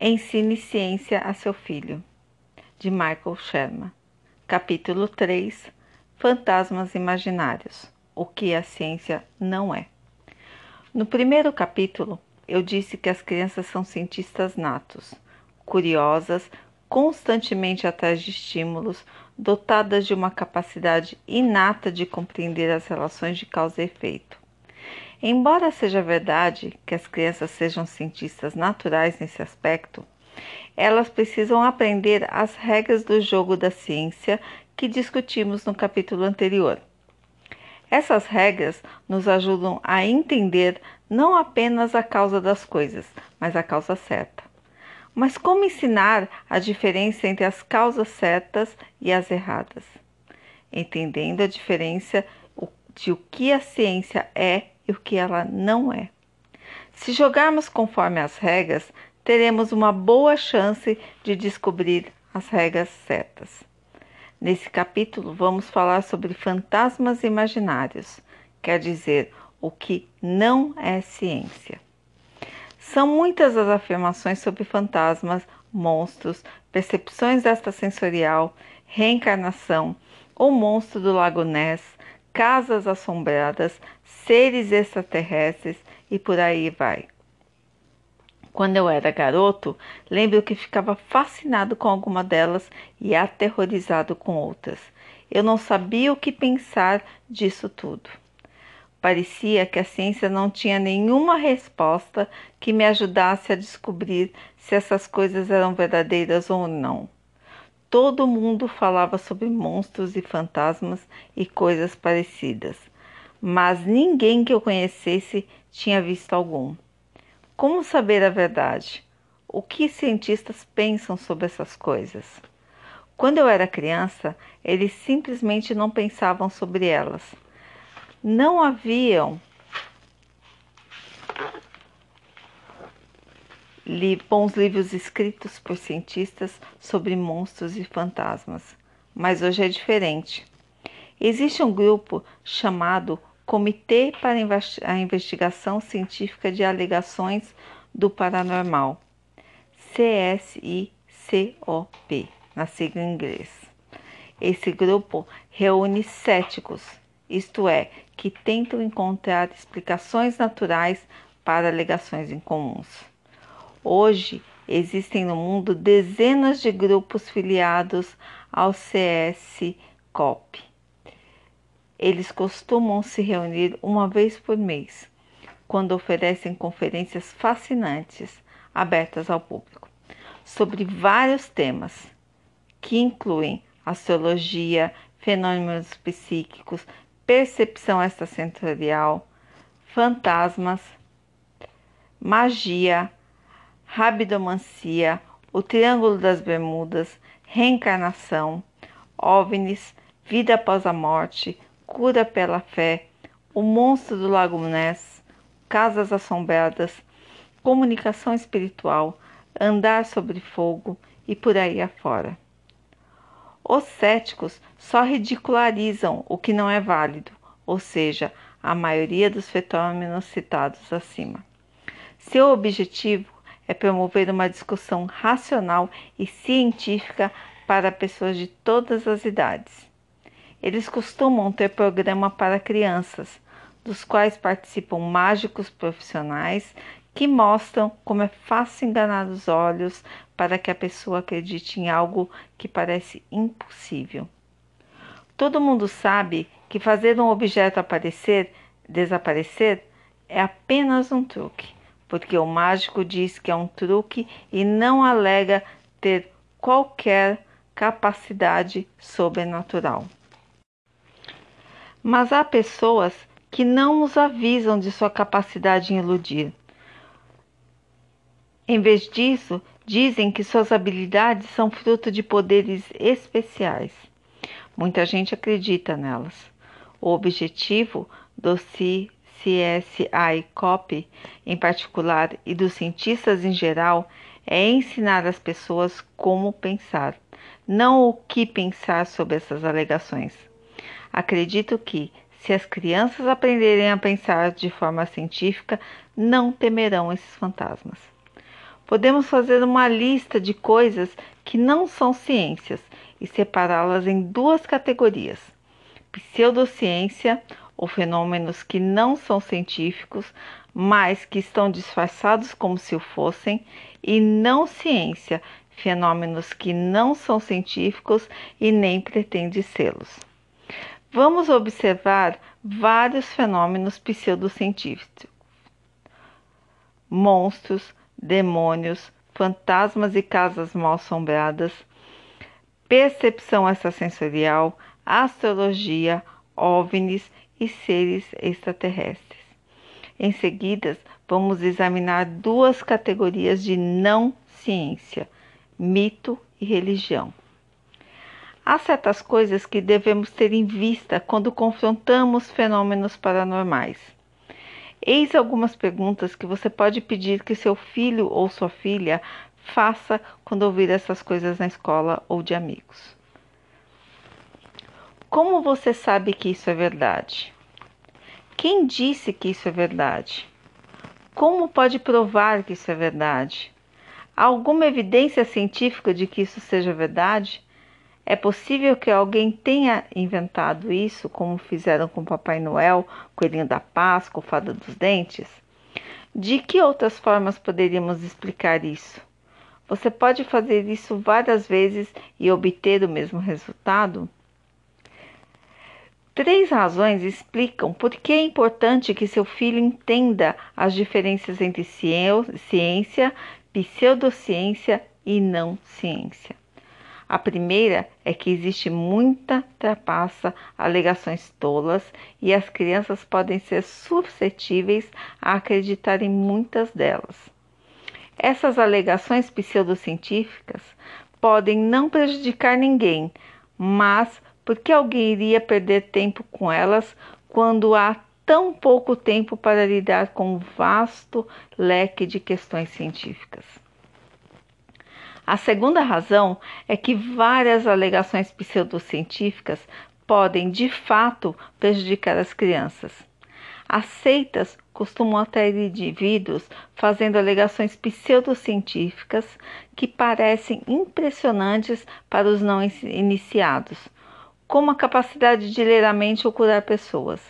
Ensine ciência a seu filho, de Michael Sherman. Capítulo 3 Fantasmas Imaginários O que a ciência não é. No primeiro capítulo, eu disse que as crianças são cientistas natos, curiosas, constantemente atrás de estímulos, dotadas de uma capacidade inata de compreender as relações de causa e efeito. Embora seja verdade que as crianças sejam cientistas naturais nesse aspecto, elas precisam aprender as regras do jogo da ciência que discutimos no capítulo anterior. Essas regras nos ajudam a entender não apenas a causa das coisas, mas a causa certa. Mas como ensinar a diferença entre as causas certas e as erradas? Entendendo a diferença de o que a ciência é e o que ela não é. Se jogarmos conforme as regras, teremos uma boa chance de descobrir as regras certas. Nesse capítulo, vamos falar sobre fantasmas imaginários, quer dizer, o que não é ciência. São muitas as afirmações sobre fantasmas, monstros, percepções extrasensorial, reencarnação, o monstro do Lago Ness, casas assombradas, seres extraterrestres e por aí vai. Quando eu era garoto, lembro que ficava fascinado com alguma delas e aterrorizado com outras. Eu não sabia o que pensar disso tudo. Parecia que a ciência não tinha nenhuma resposta que me ajudasse a descobrir se essas coisas eram verdadeiras ou não. Todo mundo falava sobre monstros e fantasmas e coisas parecidas, mas ninguém que eu conhecesse tinha visto algum. Como saber a verdade? O que cientistas pensam sobre essas coisas? Quando eu era criança, eles simplesmente não pensavam sobre elas. Não haviam Li bons livros escritos por cientistas sobre monstros e fantasmas, mas hoje é diferente. Existe um grupo chamado Comitê para a Investigação Científica de Alegações do Paranormal, CSICOP, na sigla em inglês. Esse grupo reúne céticos, isto é, que tentam encontrar explicações naturais para alegações incomuns. Hoje existem no mundo dezenas de grupos filiados ao CSCOP. Eles costumam se reunir uma vez por mês, quando oferecem conferências fascinantes abertas ao público sobre vários temas que incluem astrologia, fenômenos psíquicos, percepção extrasensorial, fantasmas, magia, rabidomancia, o Triângulo das Bermudas, reencarnação, OVNIs, vida após a morte, cura pela fé, o monstro do Lago Ness, casas assombradas, comunicação espiritual, andar sobre fogo e por aí afora. Os céticos só ridicularizam o que não é válido, ou seja, a maioria dos fenômenos citados acima. Seu objetivo é promover uma discussão racional e científica para pessoas de todas as idades. Eles costumam ter programa para crianças, dos quais participam mágicos profissionais que mostram como é fácil enganar os olhos para que a pessoa acredite em algo que parece impossível. Todo mundo sabe que fazer um objeto aparecer, desaparecer, é apenas um truque porque o mágico diz que é um truque e não alega ter qualquer capacidade sobrenatural. Mas há pessoas que não nos avisam de sua capacidade em iludir. Em vez disso, dizem que suas habilidades são fruto de poderes especiais. Muita gente acredita nelas. O objetivo do si CSI COP em particular e dos cientistas em geral é ensinar as pessoas como pensar, não o que pensar sobre essas alegações. Acredito que, se as crianças aprenderem a pensar de forma científica, não temerão esses fantasmas. Podemos fazer uma lista de coisas que não são ciências e separá-las em duas categorias: pseudociência, ou fenômenos que não são científicos, mas que estão disfarçados como se o fossem, e não ciência, fenômenos que não são científicos e nem pretendem sê-los. Vamos observar vários fenômenos pseudocientíficos: monstros, demônios, fantasmas e casas mal assombradas, percepção extrasensorial, astrologia, ovnis e seres extraterrestres. Em seguida, vamos examinar duas categorias de não ciência: mito e religião. Há certas coisas que devemos ter em vista quando confrontamos fenômenos paranormais. Eis algumas perguntas que você pode pedir que seu filho ou sua filha faça quando ouvir essas coisas na escola ou de amigos. Como você sabe que isso é verdade? Quem disse que isso é verdade? Como pode provar que isso é verdade? Há alguma evidência científica de que isso seja verdade? É possível que alguém tenha inventado isso, como fizeram com Papai Noel, Coelhinho da Páscoa, Fada dos Dentes? De que outras formas poderíamos explicar isso? Você pode fazer isso várias vezes e obter o mesmo resultado? Três razões explicam por que é importante que seu filho entenda as diferenças entre ciência, pseudociência e não ciência. A primeira é que existe muita trapaça, alegações tolas e as crianças podem ser suscetíveis a acreditar em muitas delas. Essas alegações pseudocientíficas podem não prejudicar ninguém, mas por que alguém iria perder tempo com elas quando há tão pouco tempo para lidar com um vasto leque de questões científicas? A segunda razão é que várias alegações pseudocientíficas podem, de fato, prejudicar as crianças. As seitas costumam atrair indivíduos fazendo alegações pseudocientíficas que parecem impressionantes para os não iniciados, como a capacidade de ler a mente ou curar pessoas.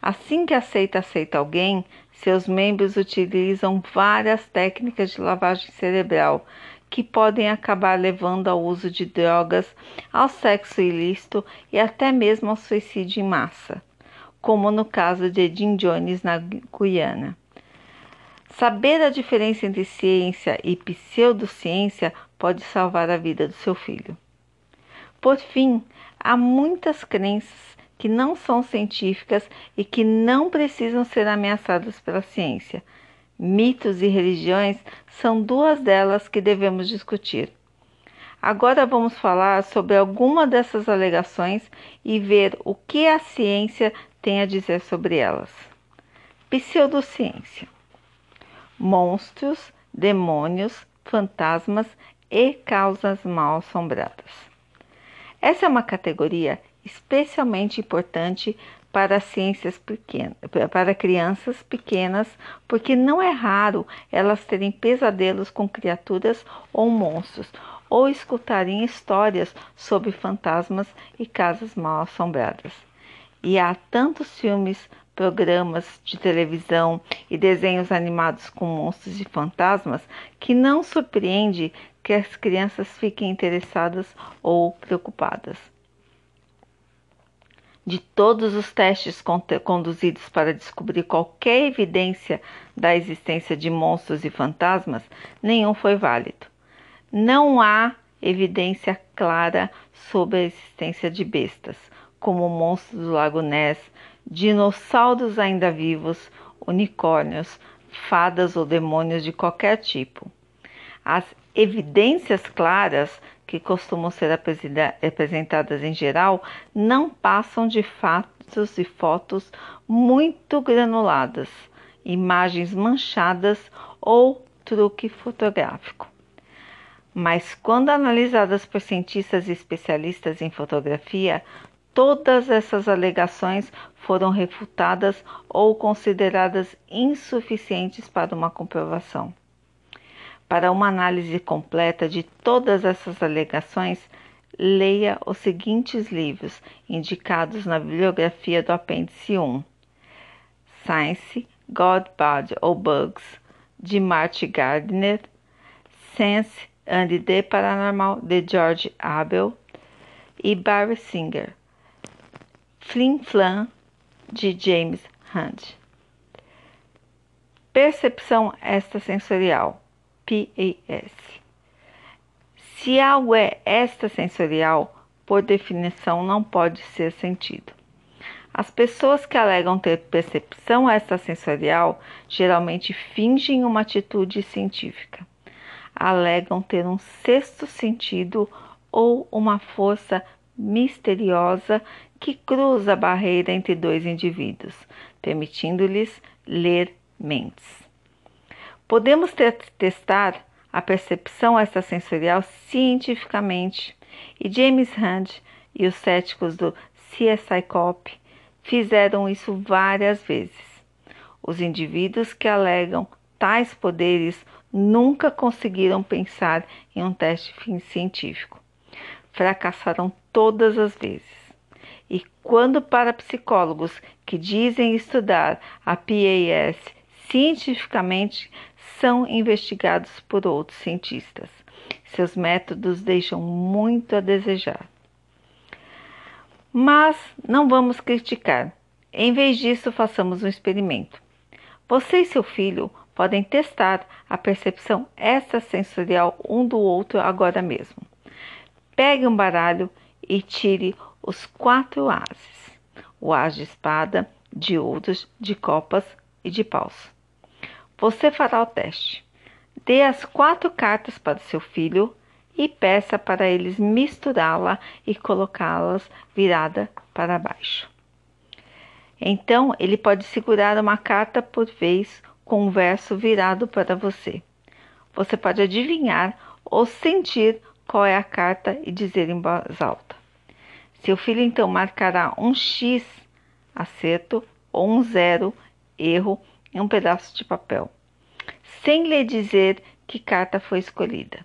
Assim que a seita aceita alguém, seus membros utilizam várias técnicas de lavagem cerebral que podem acabar levando ao uso de drogas, ao sexo ilícito e até mesmo ao suicídio em massa, como no caso de Jim Jones na Guiana. Saber a diferença entre ciência e pseudociência pode salvar a vida do seu filho. Por fim, há muitas crenças que não são científicas e que não precisam ser ameaçadas pela ciência mitos e religiões são duas delas que devemos discutir. Agora vamos falar sobre alguma dessas alegações e ver o que a ciência tem a dizer sobre elas. Pseudociência: monstros, demônios, fantasmas e causas mal assombradas. Essa é uma categoria especialmente importante para ciências pequenas, para crianças pequenas, porque não é raro elas terem pesadelos com criaturas ou monstros, ou escutarem histórias sobre fantasmas e casas mal assombradas. E há tantos filmes, programas de televisão e desenhos animados com monstros e fantasmas que não surpreende que as crianças fiquem interessadas ou preocupadas. De todos os testes conduzidos para descobrir qualquer evidência da existência de monstros e fantasmas, nenhum foi válido. Não há evidência clara sobre a existência de bestas, como monstros do Lago Ness, dinossauros ainda vivos, unicórnios, fadas ou demônios de qualquer tipo. As evidências claras que costumam ser apresentadas em geral não passam de fatos e fotos muito granuladas, imagens manchadas ou truque fotográfico. Mas quando analisadas por cientistas e especialistas em fotografia, todas essas alegações foram refutadas ou consideradas insuficientes para uma comprovação. Para uma análise completa de todas essas alegações, leia os seguintes livros indicados na bibliografia do apêndice 1: Science, God, Bad or Bugs, de Marty Gardner, Sense and the Paranormal, de George Abel. E Barry Singer, Flim Flam, de James Hunt. Percepção extrasensorial, PAS. Se algo é extrasensorial, por definição não pode ser sentido. As pessoas que alegam ter percepção extrasensorial geralmente fingem uma atitude científica. Alegam ter um sexto sentido ou uma força misteriosa que cruza a barreira entre dois indivíduos, permitindo-lhes ler mentes. Podemos testar a percepção extrasensorial cientificamente, e James Hunt e os céticos do CSI Cop fizeram isso várias vezes. Os indivíduos que alegam tais poderes nunca conseguiram pensar em um teste científico. Fracassaram todas as vezes. E quando para psicólogos que dizem estudar a PAS cientificamente são investigados por outros cientistas. Seus métodos deixam muito a desejar. Mas não vamos criticar. Em vez disso, façamos um experimento. Você e seu filho podem testar a percepção extrasensorial um do outro agora mesmo. Pegue um baralho e tire os quatro ases: o as de espada, de ouros, de copas e de paus. Você fará o teste. Dê as quatro cartas para seu filho e peça para eles misturá-la e colocá-las virada para baixo. Então, ele pode segurar uma carta por vez com um verso virado para você. Você pode adivinhar ou sentir qual é a carta e dizer em voz alta. Seu filho então marcará um X acerto ou um zero erro em um pedaço de papel, sem lhe dizer que carta foi escolhida.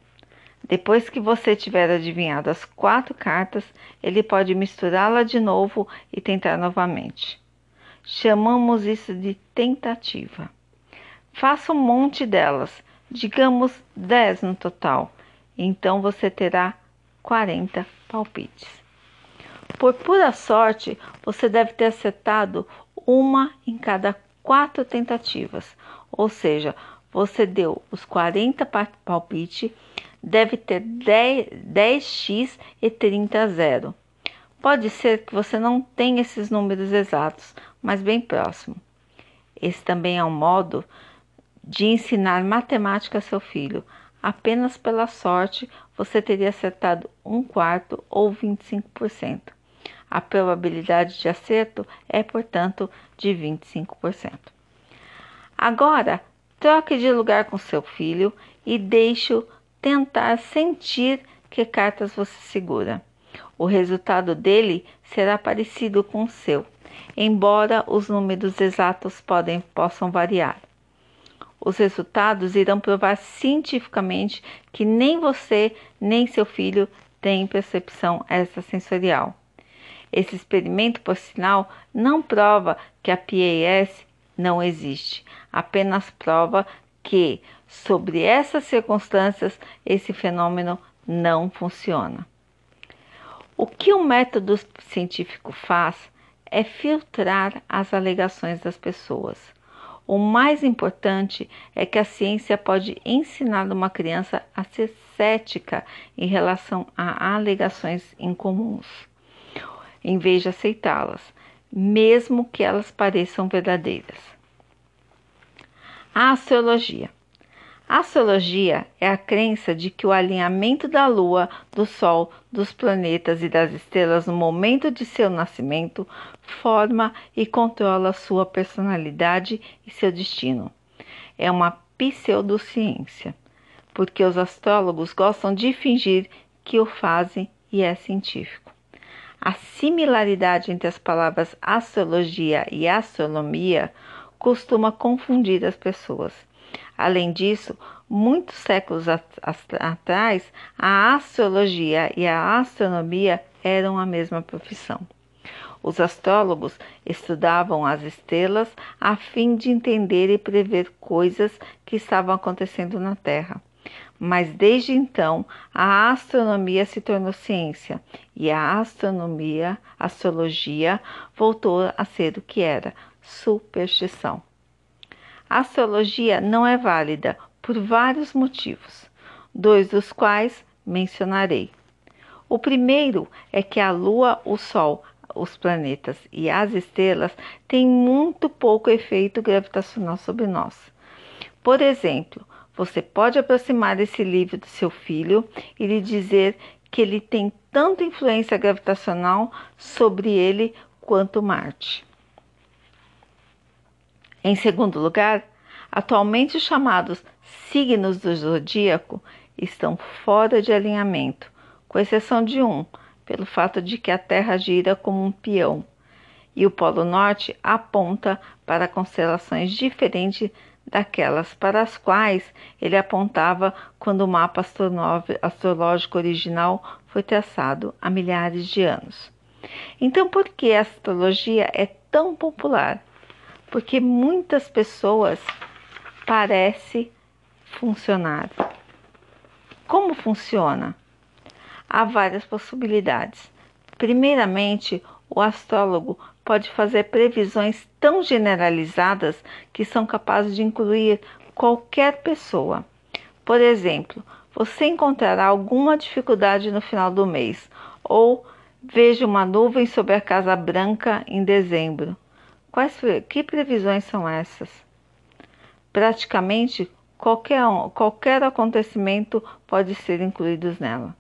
Depois que você tiver adivinhado as quatro cartas, ele pode misturá-la de novo e tentar novamente. Chamamos isso de tentativa. Faça um monte delas, digamos 10 no total. Então você terá 40 palpites. Por pura sorte, você deve ter acertado uma em cada quatro tentativas, ou seja, você deu os 40 palpites, deve ter 10, 10x e 30 zero. Pode ser que você não tenha esses números exatos, mas bem próximo. Esse também é um modo de ensinar matemática a seu filho. Apenas pela sorte você teria acertado um quarto ou 25%. A probabilidade de acerto é, portanto, de 25%. Agora, troque de lugar com seu filho e deixe-o tentar sentir que cartas você segura. O resultado dele será parecido com o seu, embora os números exatos podem, possam variar. Os resultados irão provar cientificamente que nem você nem seu filho têm percepção extrasensorial. Esse experimento, por sinal, não prova que a PAS não existe, apenas prova que, sobre essas circunstâncias, esse fenômeno não funciona. O que o método científico faz é filtrar as alegações das pessoas. O mais importante é que a ciência pode ensinar uma criança a ser cética em relação a alegações incomuns em vez de aceitá-las, mesmo que elas pareçam verdadeiras. A astrologia. A astrologia é a crença de que o alinhamento da Lua, do Sol, dos planetas e das estrelas no momento de seu nascimento forma e controla sua personalidade e seu destino. É uma pseudociência, porque os astrólogos gostam de fingir que o fazem e é científico. A similaridade entre as palavras astrologia e astronomia costuma confundir as pessoas. Além disso, muitos séculos atrás, a astrologia e a astronomia eram a mesma profissão. Os astrólogos estudavam as estrelas a fim de entender e prever coisas que estavam acontecendo na Terra. Mas desde então, a astronomia se tornou ciência e a astronomia, astrologia, voltou a ser o que era, superstição. A astrologia não é válida por vários motivos, dois dos quais mencionarei. O primeiro é que a Lua, o Sol, os planetas e as estrelas têm muito pouco efeito gravitacional sobre nós. Por exemplo, você pode aproximar esse livro do seu filho e lhe dizer que ele tem tanta influência gravitacional sobre ele quanto Marte. Em segundo lugar, atualmente chamados signos do zodíaco estão fora de alinhamento, com exceção de um, pelo fato de que a Terra gira como um peão e o Polo Norte aponta para constelações diferentes daquelas para as quais ele apontava quando o mapa astrológico original foi traçado há milhares de anos. Então, por que a astrologia é tão popular? Porque muitas pessoas parecem funcionar. Como funciona? Há várias possibilidades. Primeiramente, o astrólogo pode fazer previsões tão generalizadas que são capazes de incluir qualquer pessoa. Por exemplo, você encontrará alguma dificuldade no final do mês ou veja uma nuvem sobre a Casa Branca em dezembro. Quais que previsões são essas? Praticamente qualquer, qualquer acontecimento pode ser incluído nela.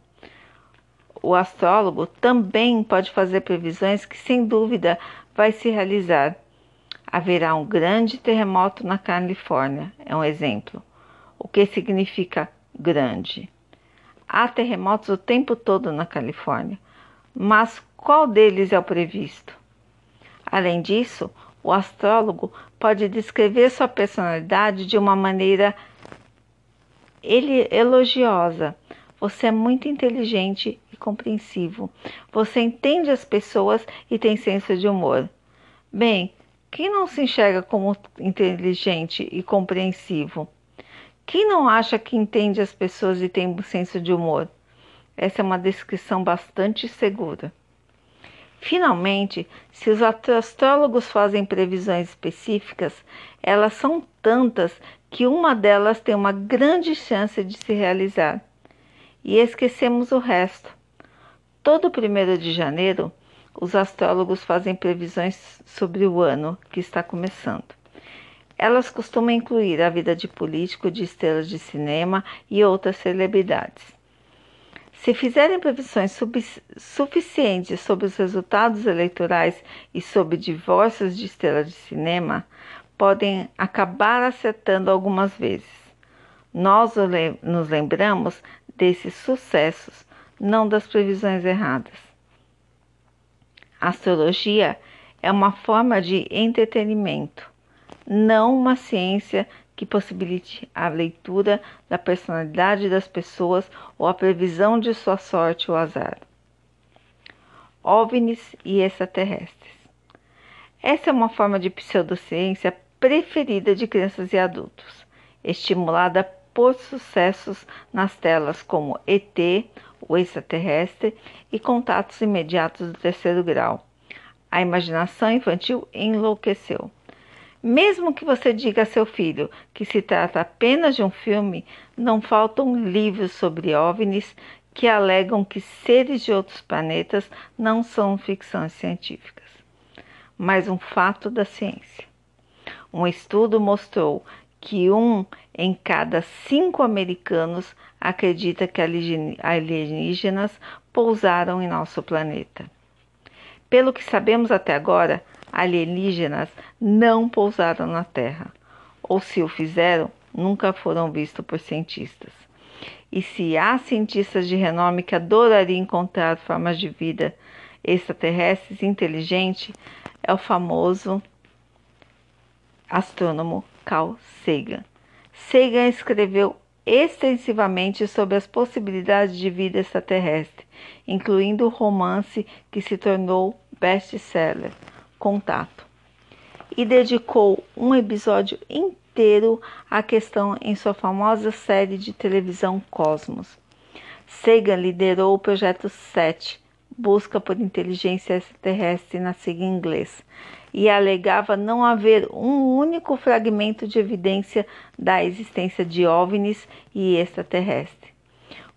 O astrólogo também pode fazer previsões que, sem dúvida, vai se realizar. Haverá um grande terremoto na Califórnia, é um exemplo. O que significa grande? Há terremotos o tempo todo na Califórnia, mas qual deles é o previsto? Além disso, o astrólogo pode descrever sua personalidade de uma maneira elogiosa. Você é muito inteligente e compreensivo. Você entende as pessoas e tem senso de humor. Bem, quem não se enxerga como inteligente e compreensivo? Quem não acha que entende as pessoas e tem senso de humor? Essa é uma descrição bastante segura. Finalmente, se os astrólogos fazem previsões específicas, elas são tantas que uma delas tem uma grande chance de se realizar. E esquecemos o resto. Todo primeiro de janeiro, os astrólogos fazem previsões sobre o ano que está começando. Elas costumam incluir a vida de político, de estrelas de cinema e outras celebridades. Se fizerem previsões suficientes sobre os resultados eleitorais e sobre divórcios de estrelas de cinema, podem acabar acertando algumas vezes. Nós nos lembramos desses sucessos, não das previsões erradas. A astrologia é uma forma de entretenimento, não uma ciência que possibilite a leitura da personalidade das pessoas ou a previsão de sua sorte ou azar. OVNIs e extraterrestres. Essa é uma forma de pseudociência preferida de crianças e adultos, estimulada por sucessos nas telas como ET, o extraterrestre e contatos imediatos do terceiro grau. A imaginação infantil enlouqueceu. Mesmo que você diga a seu filho que se trata apenas de um filme, não faltam livros sobre OVNIs que alegam que seres de outros planetas não são ficções científicas, mas um fato da ciência. Um estudo mostrou que um em cada cinco americanos acredita que alienígenas pousaram em nosso planeta. Pelo que sabemos até agora, alienígenas não pousaram na Terra, ou se o fizeram, nunca foram vistos por cientistas. E se há cientistas de renome que adorariam encontrar formas de vida extraterrestres inteligentes, é o famoso astrônomo Carl Sagan. Sagan escreveu extensivamente sobre as possibilidades de vida extraterrestre, incluindo o romance que se tornou best-seller, Contato, e dedicou um episódio inteiro à questão em sua famosa série de televisão Cosmos. Sagan liderou o projeto 7, Busca por Inteligência Extraterrestre na sigla inglês, e alegava não haver um único fragmento de evidência da existência de OVNIs e extraterrestre.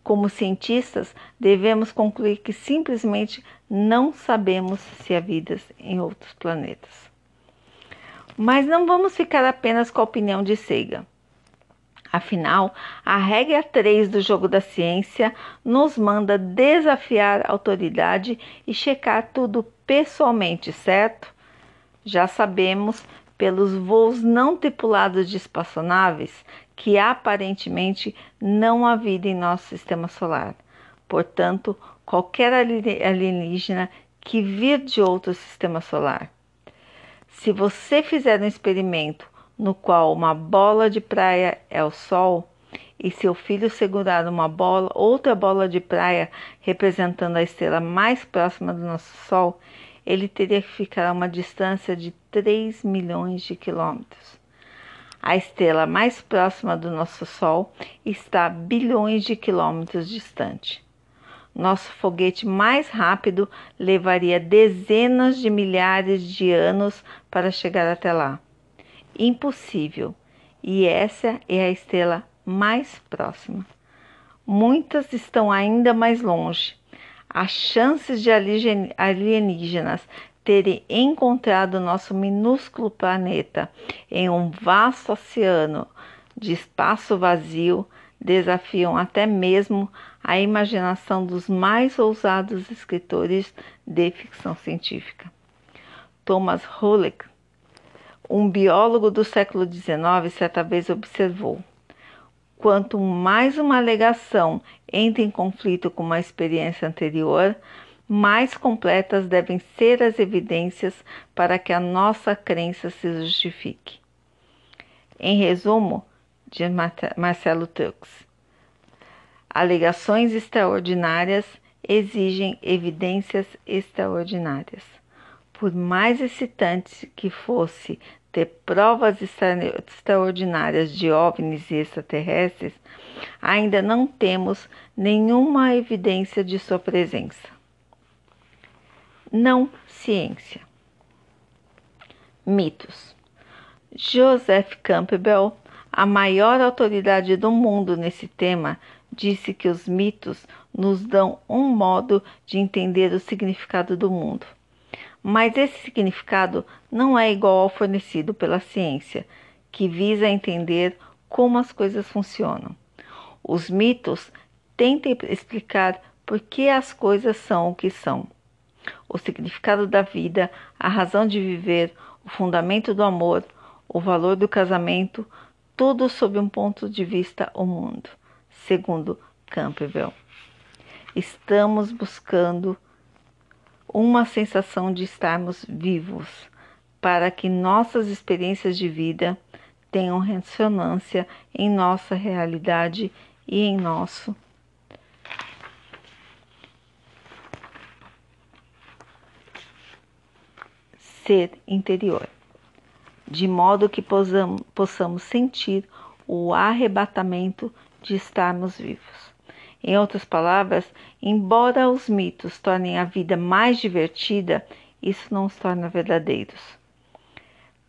Como cientistas, devemos concluir que simplesmente não sabemos se há vidas em outros planetas. Mas não vamos ficar apenas com a opinião de Sagan. Afinal, a regra 3 do jogo da ciência nos manda desafiar a autoridade e checar tudo pessoalmente, certo? Já sabemos, pelos voos não tripulados de espaçonaves, que aparentemente não há vida em nosso sistema solar. Portanto, qualquer alienígena que vir de outro sistema solar. Se você fizer um experimento no qual uma bola de praia é o Sol, e seu filho segurar uma bola, outra bola de praia representando a estrela mais próxima do nosso Sol, ele teria que ficar a uma distância de 3 milhões de quilômetros. A estrela mais próxima do nosso Sol está a bilhões de quilômetros distante. Nosso foguete mais rápido levaria dezenas de milhares de anos para chegar até lá. Impossível. E essa é a estrela mais próxima. Muitas estão ainda mais longe as chances de alienígenas terem encontrado nosso minúsculo planeta em um vasto oceano de espaço vazio desafiam até mesmo a imaginação dos mais ousados escritores de ficção científica. Thomas Hulek, um biólogo do século XIX, certa vez observou: Quanto mais uma alegação entra em conflito com uma experiência anterior, mais completas devem ser as evidências para que a nossa crença se justifique. Em resumo, de Marcelo Tux, alegações extraordinárias exigem evidências extraordinárias. Por mais excitante que fosse ter provas extraordinárias de OVNIs e extraterrestres, ainda não temos nenhuma evidência de sua presença. Não ciência. Mitos. Joseph Campbell, a maior autoridade do mundo nesse tema, disse que os mitos nos dão um modo de entender o significado do mundo mas esse significado não é igual ao fornecido pela ciência, que visa entender como as coisas funcionam. Os mitos tentam explicar por que as coisas são o que são. O significado da vida, a razão de viver, o fundamento do amor, o valor do casamento, tudo sob um ponto de vista o mundo, segundo Campbell. Estamos buscando uma sensação de estarmos vivos, para que nossas experiências de vida tenham ressonância em nossa realidade e em nosso ser interior, de modo que possamos sentir o arrebatamento de estarmos vivos. Em outras palavras, embora os mitos tornem a vida mais divertida, isso não os torna verdadeiros.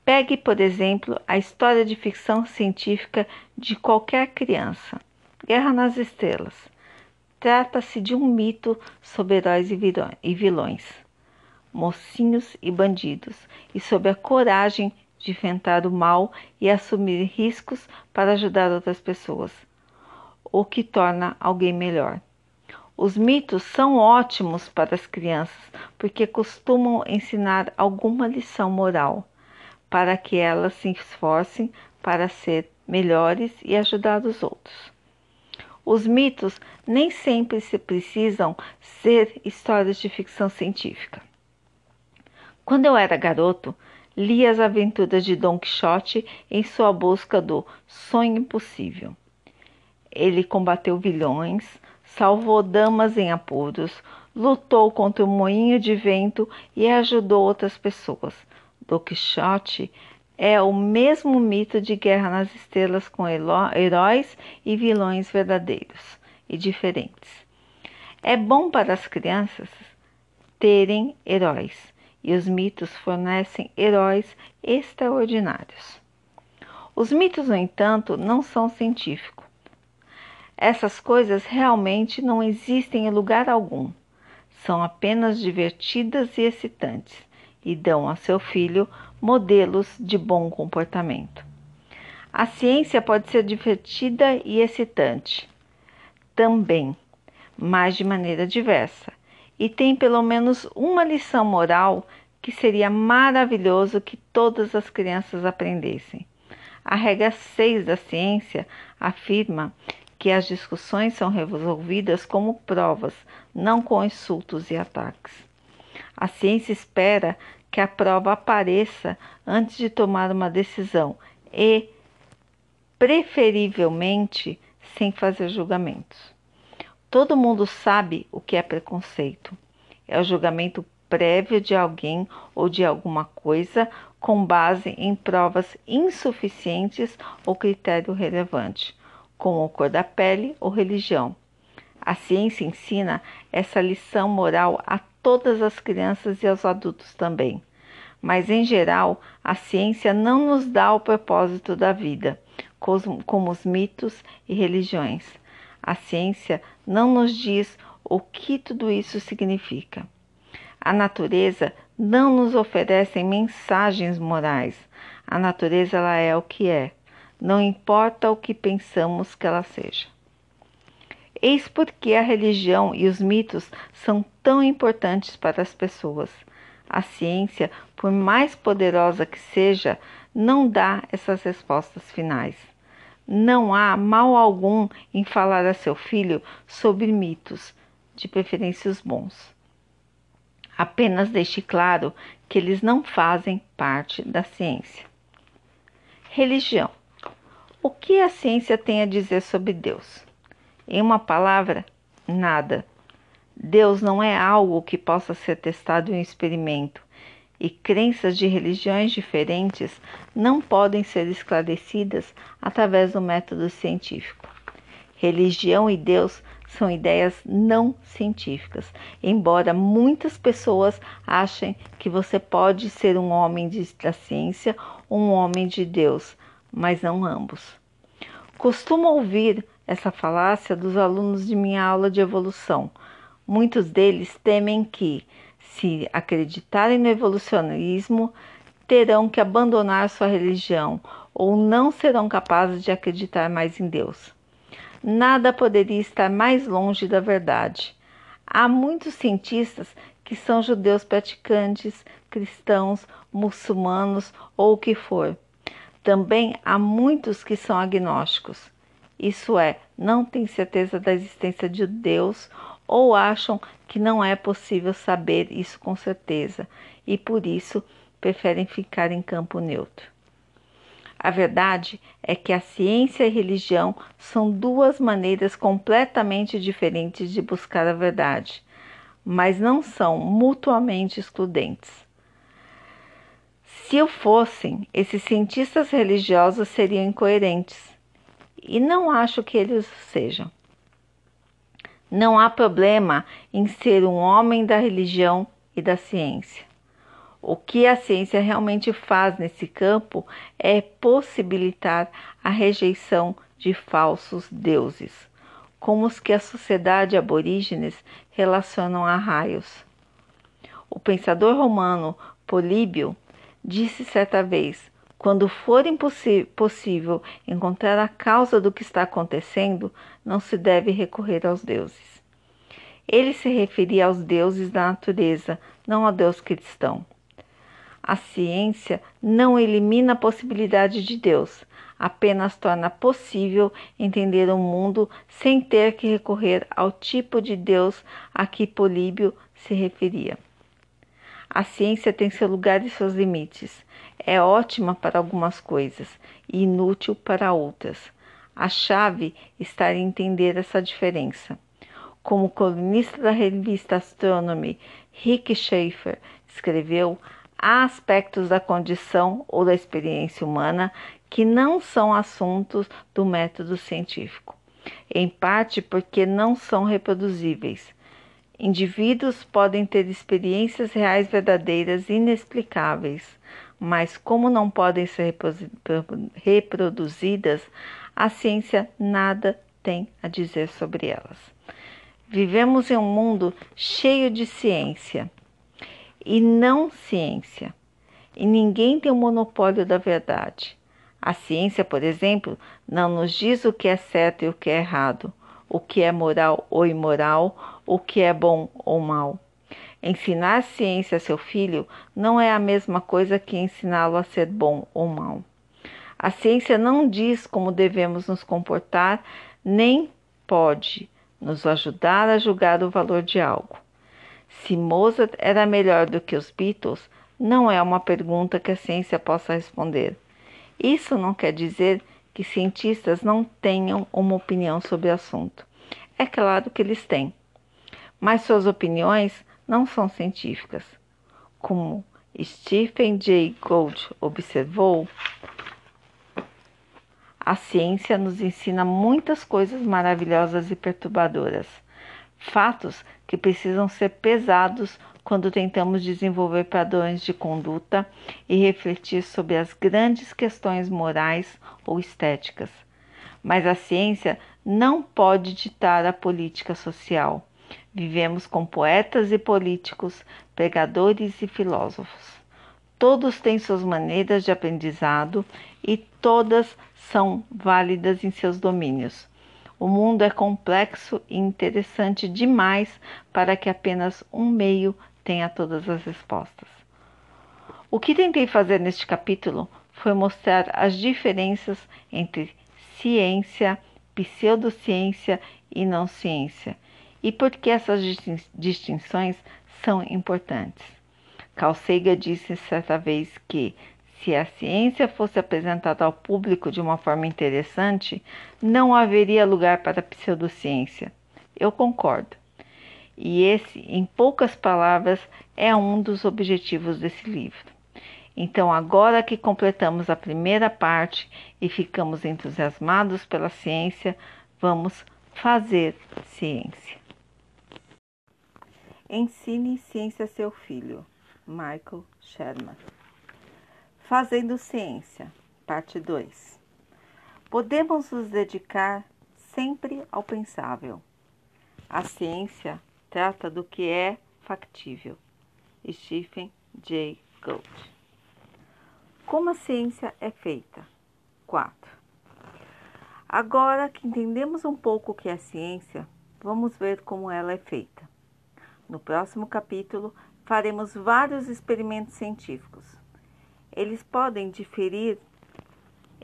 Pegue, por exemplo, a história de ficção científica de qualquer criança. Guerra nas Estrelas. Trata-se de um mito sobre heróis e vilões, mocinhos e bandidos, e sobre a coragem de enfrentar o mal e assumir riscos para ajudar outras pessoas o que torna alguém melhor. Os mitos são ótimos para as crianças porque costumam ensinar alguma lição moral para que elas se esforcem para ser melhores e ajudar os outros. Os mitos nem sempre se precisam ser histórias de ficção científica. Quando eu era garoto, li as aventuras de Don Quixote em sua busca do sonho impossível. Ele combateu vilões, salvou damas em apuros, lutou contra o moinho de vento e ajudou outras pessoas. Don Quixote é o mesmo mito de guerra nas estrelas com heróis e vilões verdadeiros e diferentes. É bom para as crianças terem heróis, e os mitos fornecem heróis extraordinários. Os mitos, no entanto, não são científicos. Essas coisas realmente não existem em lugar algum. São apenas divertidas e excitantes e dão a seu filho modelos de bom comportamento. A ciência pode ser divertida e excitante também, mas de maneira diversa, e tem pelo menos uma lição moral que seria maravilhoso que todas as crianças aprendessem. A regra 6 da ciência afirma que as discussões são resolvidas como provas, não com insultos e ataques. A ciência espera que a prova apareça antes de tomar uma decisão e, preferivelmente, sem fazer julgamentos. Todo mundo sabe o que é preconceito. É o julgamento prévio de alguém ou de alguma coisa com base em provas insuficientes ou critério relevante, como cor da pele ou religião. A ciência ensina essa lição moral a todas as crianças e aos adultos também. Mas, em geral, a ciência não nos dá o propósito da vida, como os mitos e religiões. A ciência não nos diz o que tudo isso significa. A natureza não nos oferece mensagens morais. A natureza ela é o que é, não importa o que pensamos que ela seja. Eis porque a religião e os mitos são tão importantes para as pessoas. A ciência, por mais poderosa que seja, não dá essas respostas finais. Não há mal algum em falar a seu filho sobre mitos, de preferência os bons. Apenas deixe claro que eles não fazem parte da ciência. Religião. O que a ciência tem a dizer sobre Deus? Em uma palavra, nada. Deus não é algo que possa ser testado em um experimento, e crenças de religiões diferentes não podem ser esclarecidas através do método científico. Religião e Deus são ideias não científicas, embora muitas pessoas achem que você pode ser um homem de, da ciência ou um homem de Deus, mas não ambos. Costumo ouvir essa falácia dos alunos de minha aula de evolução. Muitos deles temem que, se acreditarem no evolucionismo, terão que abandonar sua religião ou não serão capazes de acreditar mais em Deus. Nada poderia estar mais longe da verdade. Há muitos cientistas que são judeus praticantes, cristãos, muçulmanos ou o que for. Também há muitos que são agnósticos, isso é, não têm certeza da existência de Deus ou acham que não é possível saber isso com certeza e por isso preferem ficar em campo neutro. A verdade é que a ciência e a religião são duas maneiras completamente diferentes de buscar a verdade, mas não são mutuamente excludentes. Se o fossem, esses cientistas religiosos seriam incoerentes, e não acho que eles sejam. Não há problema em ser um homem da religião e da ciência. O que a ciência realmente faz nesse campo é possibilitar a rejeição de falsos deuses, como os que a sociedade aborígenes relacionam a raios. O pensador romano Políbio disse certa vez: quando for possível encontrar a causa do que está acontecendo, não se deve recorrer aos deuses. Ele se referia aos deuses da natureza, não ao Deus cristão. A ciência não elimina a possibilidade de Deus, apenas torna possível entender o mundo sem ter que recorrer ao tipo de Deus a que Políbio se referia. A ciência tem seu lugar e seus limites. É ótima para algumas coisas e inútil para outras. A chave está em entender essa diferença. Como colunista da revista Astronomy, Rick Schaefer escreveu, há aspectos da condição ou da experiência humana que não são assuntos do método científico, em parte porque não são reproduzíveis. Indivíduos podem ter experiências reais verdadeiras inexplicáveis, mas como não podem ser reproduzidas, a ciência nada tem a dizer sobre elas. Vivemos em um mundo cheio de ciência e não ciência, e ninguém tem o monopólio da verdade. A ciência, por exemplo, não nos diz o que é certo e o que é errado, o que é moral ou imoral, o que é bom ou mal. Ensinar ciência a seu filho não é a mesma coisa que ensiná-lo a ser bom ou mal. A ciência não diz como devemos nos comportar, nem pode nos ajudar a julgar o valor de algo. Se Mozart era melhor do que os Beatles, não é uma pergunta que a ciência possa responder. Isso não quer dizer que cientistas não tenham uma opinião sobre o assunto. É claro que eles têm, mas suas opiniões não são científicas. Como Stephen Jay Gould observou, a ciência nos ensina muitas coisas maravilhosas e perturbadoras, fatos que precisam ser pesados quando tentamos desenvolver padrões de conduta e refletir sobre as grandes questões morais ou estéticas. Mas a ciência não pode ditar a política social. Vivemos com poetas e políticos, pregadores e filósofos. Todos têm suas maneiras de aprendizado e todas são válidas em seus domínios. O mundo é complexo e interessante demais para que apenas um meio tenha todas as respostas. O que tentei fazer neste capítulo foi mostrar as diferenças entre ciência, pseudociência e não ciência e por que essas distinções são importantes. Carl Sagan disse certa vez que se a ciência fosse apresentada ao público de uma forma interessante, não haveria lugar para a pseudociência. Eu concordo. E esse, em poucas palavras, é um dos objetivos desse livro. Então, agora que completamos a primeira parte e ficamos entusiasmados pela ciência, vamos fazer ciência. Ensine ciência a seu filho. Michael Sherman. Fazendo ciência, parte 2. Podemos nos dedicar sempre ao pensável. A ciência trata do que é factível. Stephen J. Gould. Como a ciência é feita? 4. Agora que entendemos um pouco o que é ciência, vamos ver como ela é feita. No próximo capítulo, faremos vários experimentos científicos. Eles podem diferir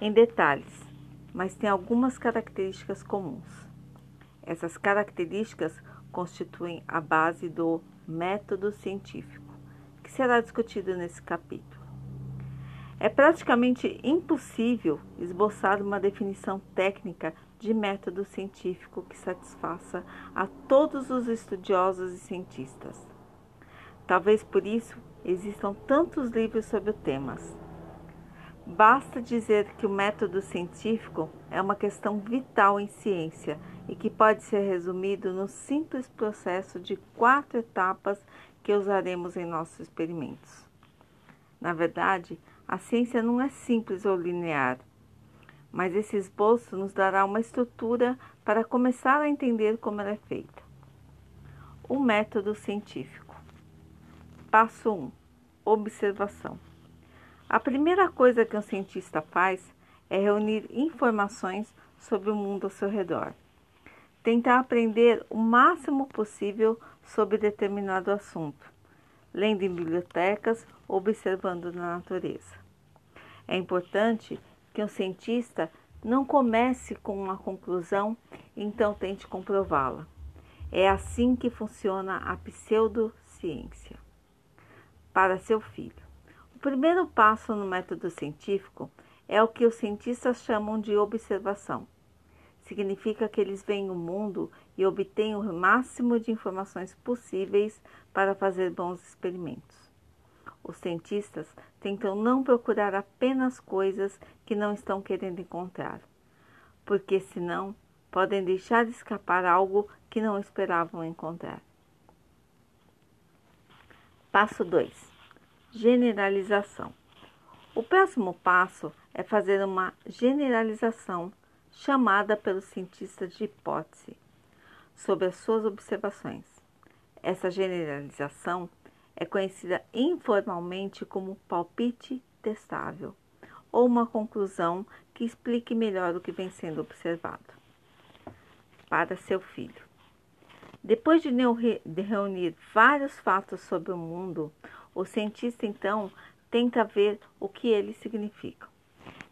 em detalhes, mas têm algumas características comuns. Essas características constituem a base do método científico, que será discutido nesse capítulo. É praticamente impossível esboçar uma definição técnica de método científico que satisfaça a todos os estudiosos e cientistas. Talvez por isso existam tantos livros sobre o tema. Basta dizer que o método científico é uma questão vital em ciência e que pode ser resumido no simples processo de quatro etapas que usaremos em nossos experimentos. Na verdade, a ciência não é simples ou linear, mas esse esboço nos dará uma estrutura para começar a entender como ela é feita. O método científico. Passo 1: Observação. A primeira coisa que um cientista faz é reunir informações sobre o mundo ao seu redor. Tentar aprender o máximo possível sobre determinado assunto, lendo em bibliotecas, observando na natureza. É importante que um cientista não comece com uma conclusão, então tente comprová-la. É assim que funciona a pseudociência. Para seu filho. O primeiro passo no método científico é o que os cientistas chamam de observação. significa que eles veem o mundo e obtêm o máximo de informações possíveis para fazer bons experimentos. Os cientistas tentam não procurar apenas coisas que não estão querendo encontrar, porque senão podem deixar escapar algo que não esperavam encontrar. Passo 2: Generalização. O próximo passo é fazer uma generalização chamada pelos cientistas de hipótese sobre as suas observações. Essa generalização é conhecida informalmente como palpite testável ou uma conclusão que explique melhor o que vem sendo observado. Para seu filho. Depois de reunir vários fatos sobre o mundo, o cientista então tenta ver o que eles significam.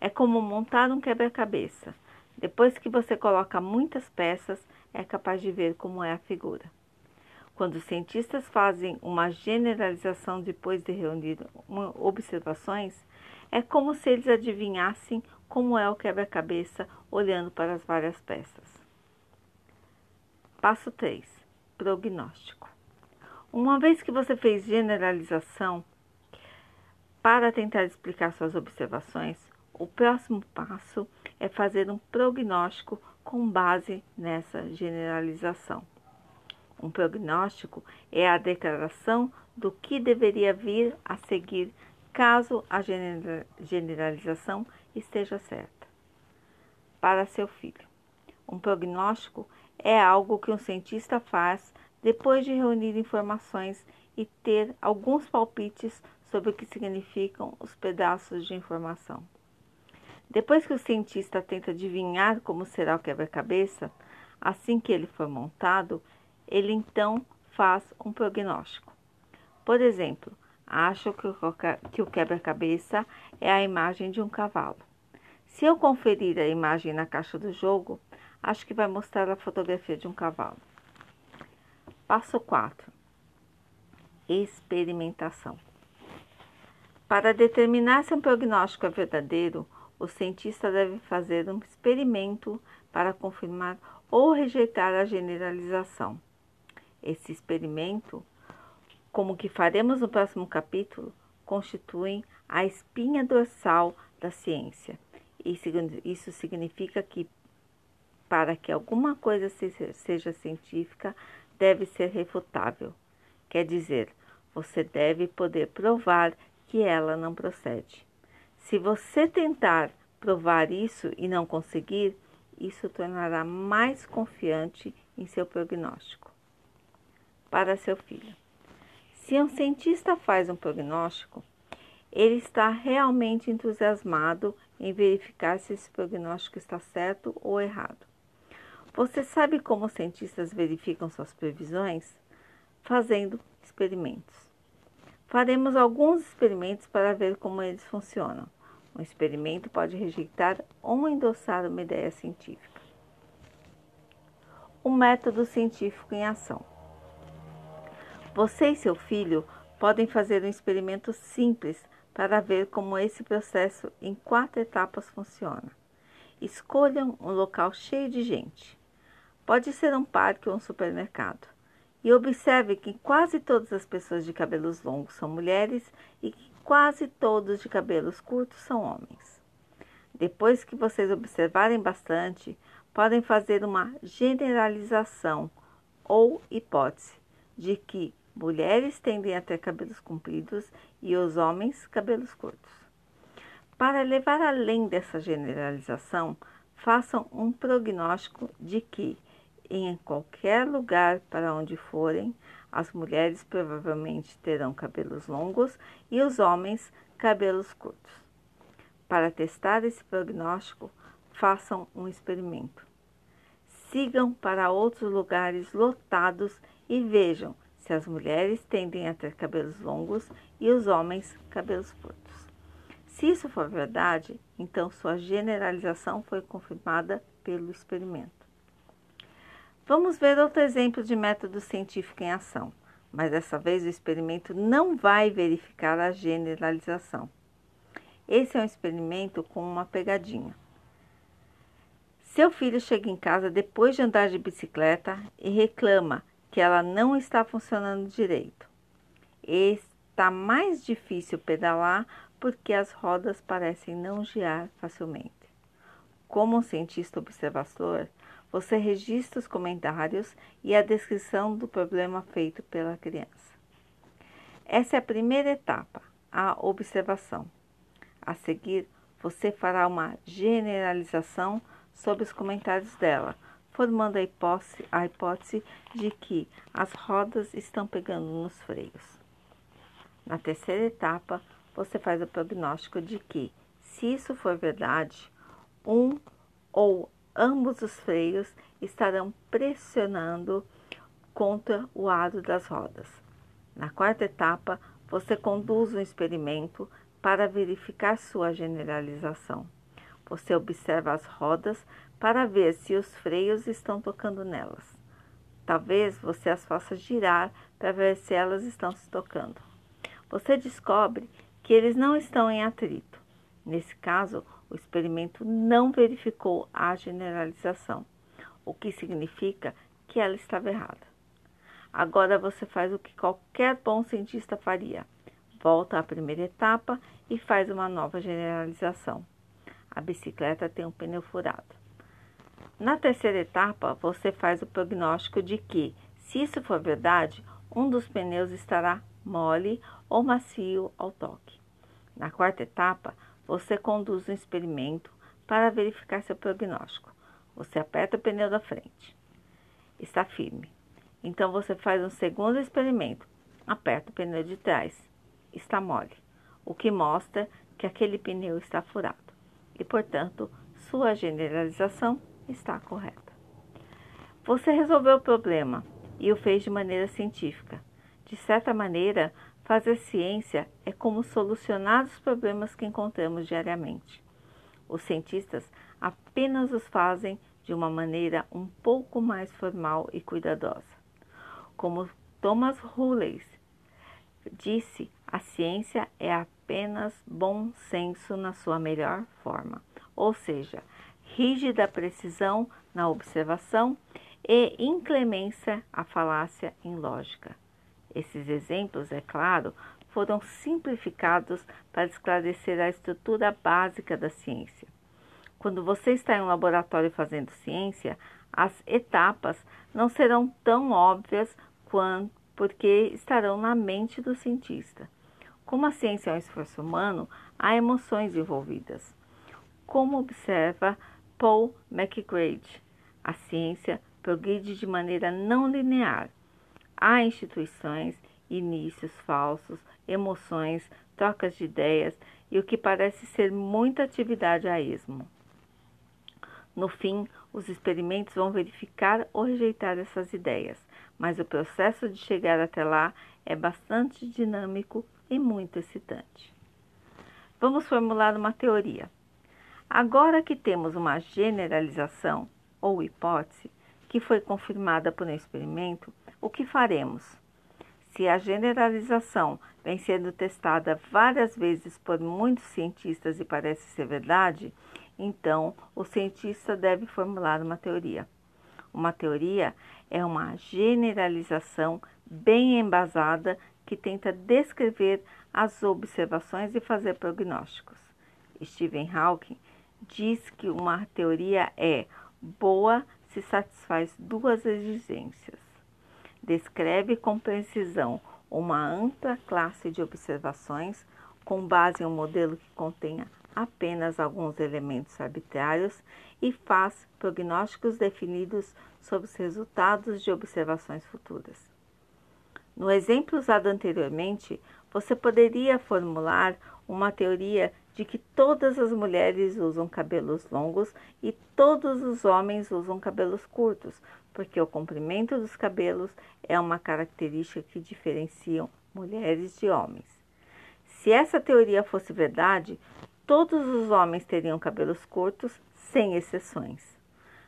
É como montar um quebra-cabeça. Depois que você coloca muitas peças, é capaz de ver como é a figura. Quando os cientistas fazem uma generalização depois de reunir observações, é como se eles adivinhassem como é o quebra-cabeça olhando para as várias peças. Passo 3. Prognóstico. Uma vez que você fez generalização, para tentar explicar suas observações, o próximo passo é fazer um prognóstico com base nessa generalização. Um prognóstico é a declaração do que deveria vir a seguir caso a generalização esteja certa. Para seu filho, um prognóstico é algo que um cientista faz depois de reunir informações e ter alguns palpites sobre o que significam os pedaços de informação. Depois que o cientista tenta adivinhar como será o quebra-cabeça, assim que ele for montado, ele então faz um prognóstico. Por exemplo, acho que o quebra-cabeça é a imagem de um cavalo. Se eu conferir a imagem na caixa do jogo, acho que vai mostrar a fotografia de um cavalo. Passo 4. Experimentação. Para determinar se um prognóstico é verdadeiro, o cientista deve fazer um experimento para confirmar ou rejeitar a generalização. Esse experimento, como que faremos no próximo capítulo, constituem a espinha dorsal da ciência. Isso significa que para que alguma coisa seja científica, deve ser refutável. Quer dizer, você deve poder provar que ela não procede. Se você tentar provar isso e não conseguir, isso tornará mais confiante em seu prognóstico para seu filho. Se um cientista faz um prognóstico, ele está realmente entusiasmado em verificar se esse prognóstico está certo ou errado. Você sabe como os cientistas verificam suas previsões? Fazendo experimentos. Faremos alguns experimentos para ver como eles funcionam. Um experimento pode rejeitar ou endossar uma ideia científica. O método científico em ação. Você e seu filho podem fazer um experimento simples para ver como esse processo em quatro etapas funciona. Escolham um local cheio de gente. Pode ser um parque ou um supermercado. E observe que quase todas as pessoas de cabelos longos são mulheres e que quase todos de cabelos curtos são homens. Depois que vocês observarem bastante, podem fazer uma generalização ou hipótese de que Mulheres tendem a ter cabelos compridos e os homens cabelos curtos. Para levar além dessa generalização, façam um prognóstico de que, em qualquer lugar para onde forem, as mulheres provavelmente terão cabelos longos e os homens cabelos curtos. Para testar esse prognóstico, façam um experimento. Sigam para outros lugares lotados e vejam se as mulheres tendem a ter cabelos longos e os homens cabelos curtos. Se isso for verdade, então sua generalização foi confirmada pelo experimento. Vamos ver outro exemplo de método científico em ação, mas dessa vez o experimento não vai verificar a generalização. Esse é um experimento com uma pegadinha. Seu filho chega em casa depois de andar de bicicleta e reclama que ela não está funcionando direito. Está mais difícil pedalar porque as rodas parecem não girar facilmente. Como um cientista observador, você registra os comentários e a descrição do problema feito pela criança. Essa é a primeira etapa, a observação. A seguir, você fará uma generalização sobre os comentários dela, formando a hipótese, a hipótese de que as rodas estão pegando nos freios. Na terceira etapa, você faz o prognóstico de que, se isso for verdade, um ou ambos os freios estarão pressionando contra o aro das rodas. Na quarta etapa, você conduz um experimento para verificar sua generalização. Você observa as rodas para ver se os freios estão tocando nelas. Talvez você as faça girar para ver se elas estão se tocando. Você descobre que eles não estão em atrito. Nesse caso, o experimento não verificou a generalização, o que significa que ela estava errada. Agora você faz o que qualquer bom cientista faria: volta à primeira etapa e faz uma nova generalização. A bicicleta tem um pneu furado. Na terceira etapa, você faz o prognóstico de que, se isso for verdade, um dos pneus estará mole ou macio ao toque. Na quarta etapa, você conduz um experimento para verificar seu prognóstico. Você aperta o pneu da frente. Está firme. Então você faz um segundo experimento. Aperta o pneu de trás. Está mole, o que mostra que aquele pneu está furado e, portanto, sua generalização está correta. Você resolveu o problema e o fez de maneira científica. De certa maneira, fazer ciência é como solucionar os problemas que encontramos diariamente. Os cientistas apenas os fazem de uma maneira um pouco mais formal e cuidadosa. Como Thomas Hulley disse, a ciência é apenas bom senso na sua melhor forma, ou seja, rígida precisão na observação e inclemência à falácia em lógica. Esses exemplos, é claro, foram simplificados para esclarecer a estrutura básica da ciência. Quando você está em um laboratório fazendo ciência, as etapas não serão tão óbvias quanto porque estarão na mente do cientista. Como a ciência é um esforço humano, há emoções envolvidas. Como observa Paul McGrady, a ciência progride de maneira não linear, Há instituições, inícios falsos, emoções, trocas de ideias e o que parece ser muita atividade a esmo. No fim, os experimentos vão verificar ou rejeitar essas ideias, mas o processo de chegar até lá é bastante dinâmico e muito excitante. Vamos formular uma teoria. Agora que temos uma generalização ou hipótese que foi confirmada por um experimento, o que faremos? Se a generalização vem sendo testada várias vezes por muitos cientistas e parece ser verdade, então o cientista deve formular uma teoria. Uma teoria é uma generalização bem embasada que tenta descrever as observações e fazer prognósticos. Stephen Hawking diz que uma teoria é boa se satisfaz duas exigências descreve com precisão uma ampla classe de observações com base em um modelo que contenha apenas alguns elementos arbitrários e faz prognósticos definidos sobre os resultados de observações futuras. No exemplo usado anteriormente, você poderia formular uma teoria de que todas as mulheres usam cabelos longos e todos os homens usam cabelos curtos, porque o comprimento dos cabelos é uma característica que diferencia mulheres de homens. Se essa teoria fosse verdade, todos os homens teriam cabelos curtos, sem exceções.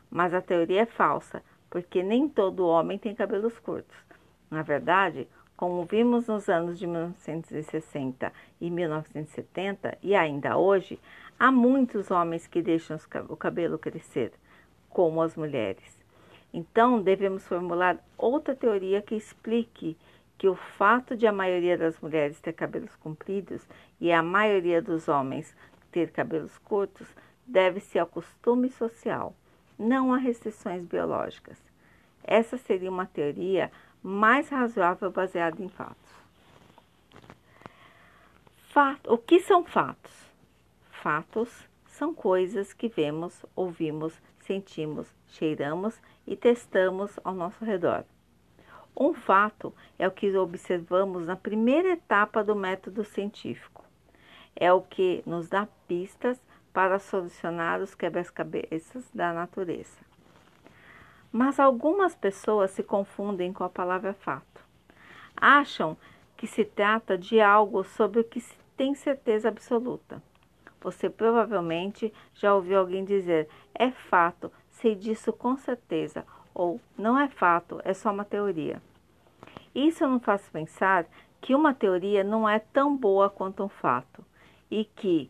Mas a teoria é falsa, porque nem todo homem tem cabelos curtos. Na verdade, como vimos nos anos de 1960 e 1970 e ainda hoje, há muitos homens que deixam o cabelo crescer. como as mulheres. Então, devemos formular outra teoria que explique que o fato de a maioria das mulheres ter cabelos compridos e a maioria dos homens ter cabelos curtos deve-se ao costume social, não a restrições biológicas. Essa seria uma teoria mais razoável baseada em fatos. Fato, o que são fatos? Fatos são coisas que vemos, ouvimos, sentimos, cheiramos e testamos ao nosso redor. Um fato é o que observamos na primeira etapa do método científico. É o que nos dá pistas para solucionar os quebra-cabeças da natureza. Mas algumas pessoas se confundem com a palavra fato. Acham que se trata de algo sobre o que se tem certeza absoluta. Você provavelmente já ouviu alguém dizer: é fato, sei disso com certeza, ou não é fato, é só uma teoria. Isso nos faz pensar que uma teoria não é tão boa quanto um fato e que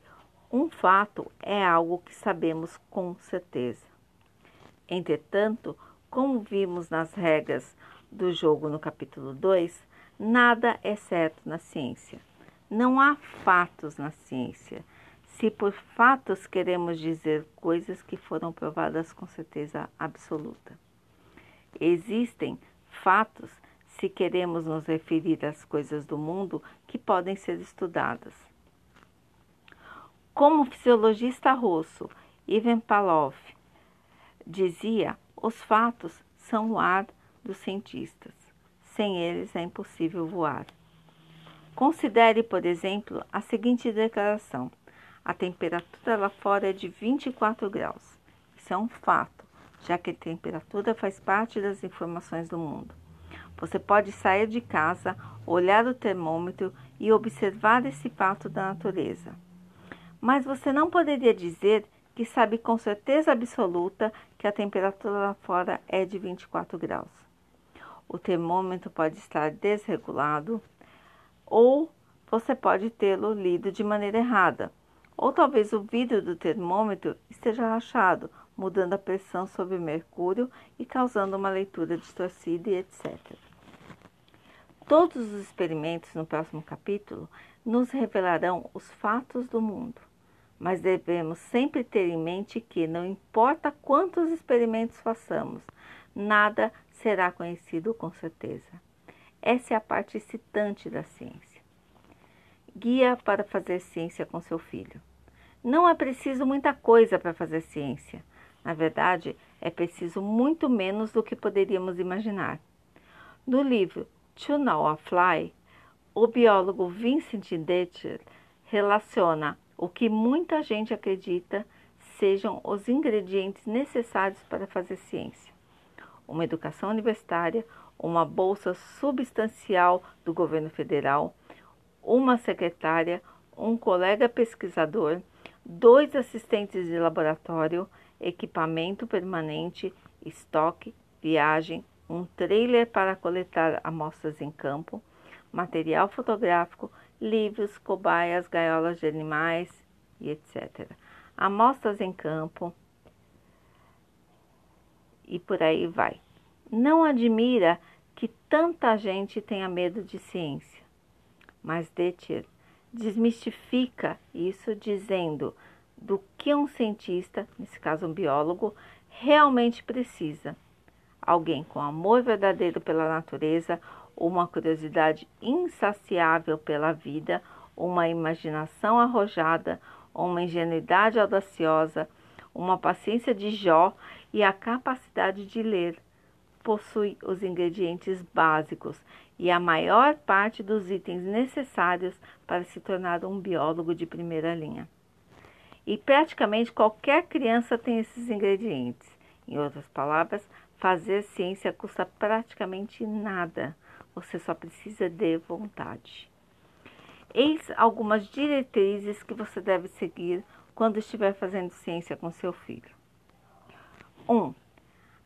um fato é algo que sabemos com certeza. Entretanto, como vimos nas regras do jogo no capítulo 2, nada é certo na ciência. Não há fatos na ciência. Se por fatos queremos dizer coisas que foram provadas com certeza absoluta. Existem fatos se queremos nos referir às coisas do mundo que podem ser estudadas. Como o fisiologista russo Ivan Pavlov dizia, os fatos são o ar dos cientistas. Sem eles é impossível voar. Considere, por exemplo, a seguinte declaração: a temperatura lá fora é de 24 graus. Isso é um fato, já que a temperatura faz parte das informações do mundo. Você pode sair de casa, olhar o termômetro e observar esse fato da natureza. Mas você não poderia dizer que sabe com certeza absoluta que a temperatura lá fora é de 24 graus. O termômetro pode estar desregulado ou você pode tê-lo lido de maneira errada. Ou talvez o vidro do termômetro esteja rachado, mudando a pressão sobre o mercúrio e causando uma leitura distorcida e etc. Todos os experimentos no próximo capítulo nos revelarão os fatos do mundo, mas devemos sempre ter em mente que, não importa quantos experimentos façamos, nada será conhecido com certeza. Essa é a parte excitante da ciência. Guia para fazer ciência com seu filho. Não é preciso muita coisa para fazer ciência. Na verdade, é preciso muito menos do que poderíamos imaginar. No livro To Know a Fly, o biólogo Vincent Detcher relaciona o que muita gente acredita sejam os ingredientes necessários para fazer ciência. Uma educação universitária, uma bolsa substancial do governo federal, uma secretária, um colega pesquisador, dois assistentes de laboratório, equipamento permanente, estoque, viagem, um trailer para coletar amostras em campo, material fotográfico, livros, cobaias, gaiolas de animais e etc. Amostras em campo e por aí vai. Não admira que tanta gente tenha medo de ciência, mas Dettier desmistifica isso dizendo do que um cientista, nesse caso um biólogo, realmente precisa alguém com amor verdadeiro pela natureza, uma curiosidade insaciável pela vida, uma imaginação arrojada, uma ingenuidade audaciosa, uma paciência de Jó e a capacidade de ler. Possui os ingredientes básicos e a maior parte dos itens necessários para se tornar um biólogo de primeira linha. E praticamente qualquer criança tem esses ingredientes. Em outras palavras, Fazer ciência custa praticamente nada, você só precisa de vontade. Eis algumas diretrizes que você deve seguir quando estiver fazendo ciência com seu filho. 1. Um,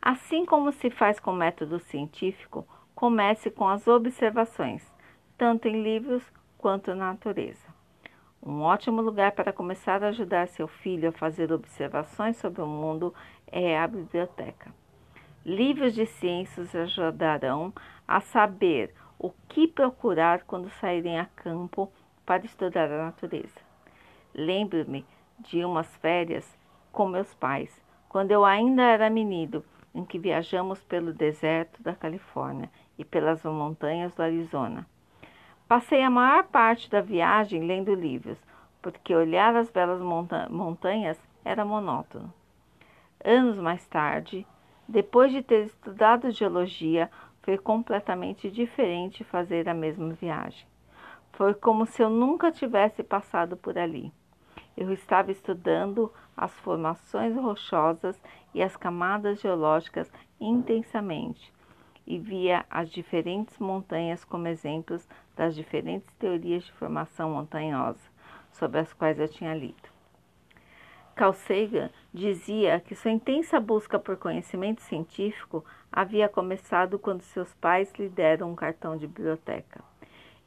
assim como se faz com método científico, comece com as observações, tanto em livros quanto na natureza. Um ótimo lugar para começar a ajudar seu filho a fazer observações sobre o mundo é a biblioteca. Livros de ciências ajudarão a saber o que procurar quando saírem a campo para estudar a natureza. Lembro-me de umas férias com meus pais, quando eu ainda era menino, em que viajamos pelo deserto da Califórnia e pelas montanhas do Arizona. Passei a maior parte da viagem lendo livros, porque olhar as belas monta montanhas era monótono. Anos mais tarde, depois de ter estudado geologia, foi completamente diferente fazer a mesma viagem. Foi como se eu nunca tivesse passado por ali. Eu estava estudando as formações rochosas e as camadas geológicas intensamente e via as diferentes montanhas como exemplos das diferentes teorias de formação montanhosa sobre as quais eu tinha lido. Carl Sagan dizia que sua intensa busca por conhecimento científico havia começado quando seus pais lhe deram um cartão de biblioteca.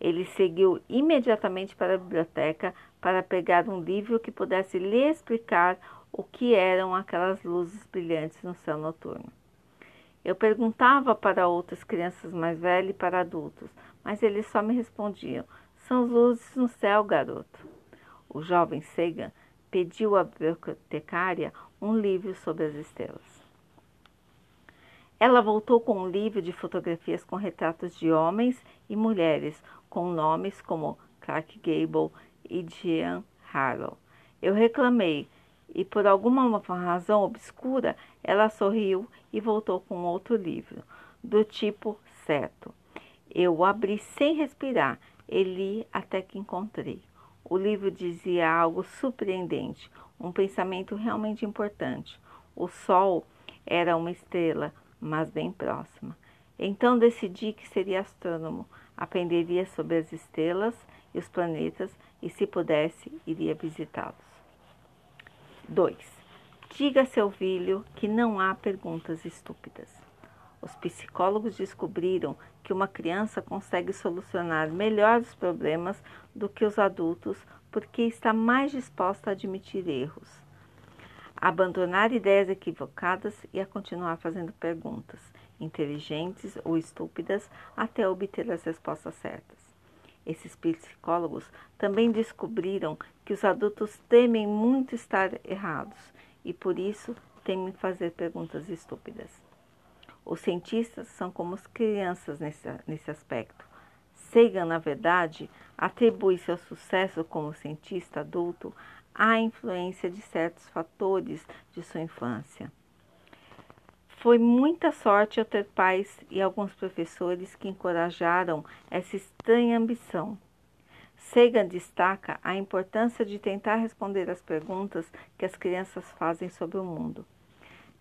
Ele seguiu imediatamente para a biblioteca para pegar um livro que pudesse lhe explicar o que eram aquelas luzes brilhantes no céu noturno. Eu perguntava para outras crianças mais velhas e para adultos, mas eles só me respondiam: são luzes no céu, garoto. O jovem Sagan pediu à bibliotecária um livro sobre as estrelas. Ela voltou com um livro de fotografias com retratos de homens e mulheres com nomes como Clark Gable e Jean Harlow. Eu reclamei e, por alguma razão obscura, ela sorriu e voltou com outro livro, do tipo certo. Eu o abri sem respirar e li até que encontrei. O livro dizia algo surpreendente, um pensamento realmente importante. O Sol era uma estrela, mas bem próxima. Então decidi que seria astrônomo, aprenderia sobre as estrelas e os planetas e, se pudesse, iria visitá-los. 2. Diga a seu filho que não há perguntas estúpidas. Os psicólogos descobriram que uma criança consegue solucionar melhor os problemas do que os adultos porque está mais disposta a admitir erros, abandonar ideias equivocadas e a continuar fazendo perguntas, inteligentes ou estúpidas, até obter as respostas certas. Esses psicólogos também descobriram que os adultos temem muito estar errados e por isso temem fazer perguntas estúpidas. Os cientistas são como as crianças nesse, nesse aspecto. Sagan, na verdade, atribui seu sucesso como cientista adulto à influência de certos fatores de sua infância. Foi muita sorte eu ter pais e alguns professores que encorajaram essa estranha ambição. Sagan destaca a importância de tentar responder às perguntas que as crianças fazem sobre o mundo.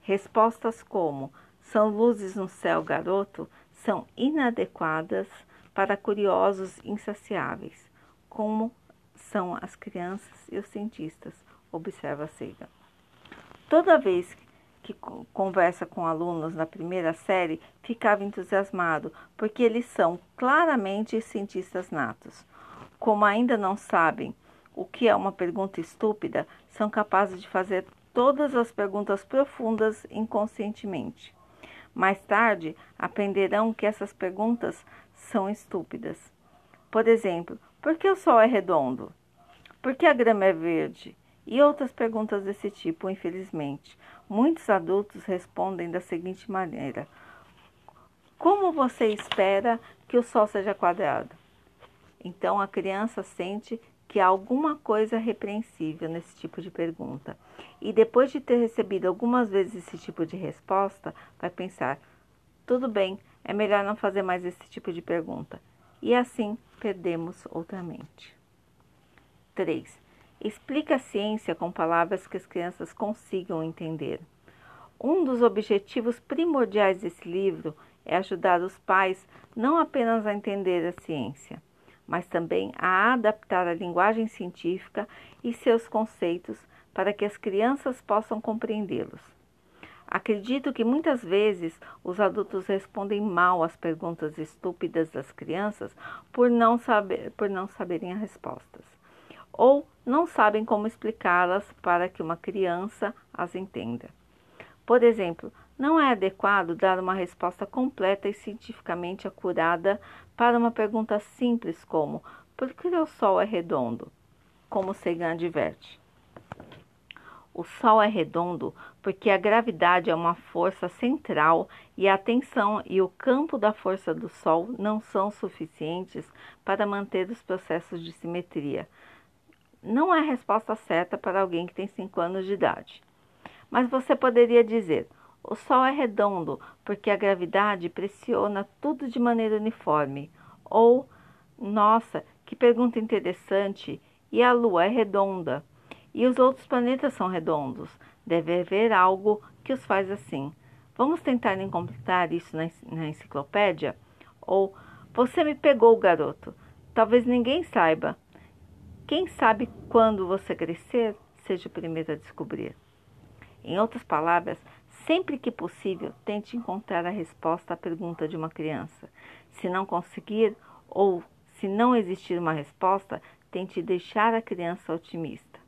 Respostas como são luzes no céu, garoto, são inadequadas para curiosos insaciáveis, como são as crianças e os cientistas, observa Sagan. Toda vez que conversa com alunos na primeira série, ficava entusiasmado, porque eles são claramente cientistas natos. Como ainda não sabem o que é uma pergunta estúpida, são capazes de fazer todas as perguntas profundas inconscientemente. Mais tarde, aprenderão que essas perguntas são estúpidas. Por exemplo, por que o Sol é redondo? Por que a grama é verde? E outras perguntas desse tipo, infelizmente. Muitos adultos respondem da seguinte maneira: Como você espera que o Sol seja quadrado? Então a criança sente que há alguma coisa repreensível nesse tipo de pergunta. E depois de ter recebido algumas vezes esse tipo de resposta, vai pensar: tudo bem, é melhor não fazer mais esse tipo de pergunta. E assim perdemos outra mente. 3. Explica a ciência com palavras que as crianças consigam entender. Um dos objetivos primordiais desse livro é ajudar os pais não apenas a entender a ciência, mas também a adaptar a linguagem científica e seus conceitos para que as crianças possam compreendê-los. Acredito que muitas vezes os adultos respondem mal às perguntas estúpidas das crianças por não, saber, por não saberem as respostas, ou não sabem como explicá-las para que uma criança as entenda. Por exemplo, não é adequado dar uma resposta completa e cientificamente acurada para uma pergunta simples como por que o Sol é redondo? Como Sagan adverte. O Sol é redondo porque a gravidade é uma força central e a tensão e o campo da força do Sol não são suficientes para manter os processos de simetria. Não é a resposta certa para alguém que tem 5 anos de idade. Mas você poderia dizer: o Sol é redondo porque a gravidade pressiona tudo de maneira uniforme. Ou, nossa, que pergunta interessante! E a Lua é redonda e os outros planetas são redondos. Deve haver algo que os faz assim. Vamos tentar encontrar isso na, enciclopédia? Ou você me pegou, garoto. Talvez ninguém saiba. Quem sabe quando você crescer, seja o primeiro a descobrir. Em outras palavras, sempre que possível, tente encontrar a resposta à pergunta de uma criança. Se não conseguir ou se não existir uma resposta, tente deixar a criança otimista.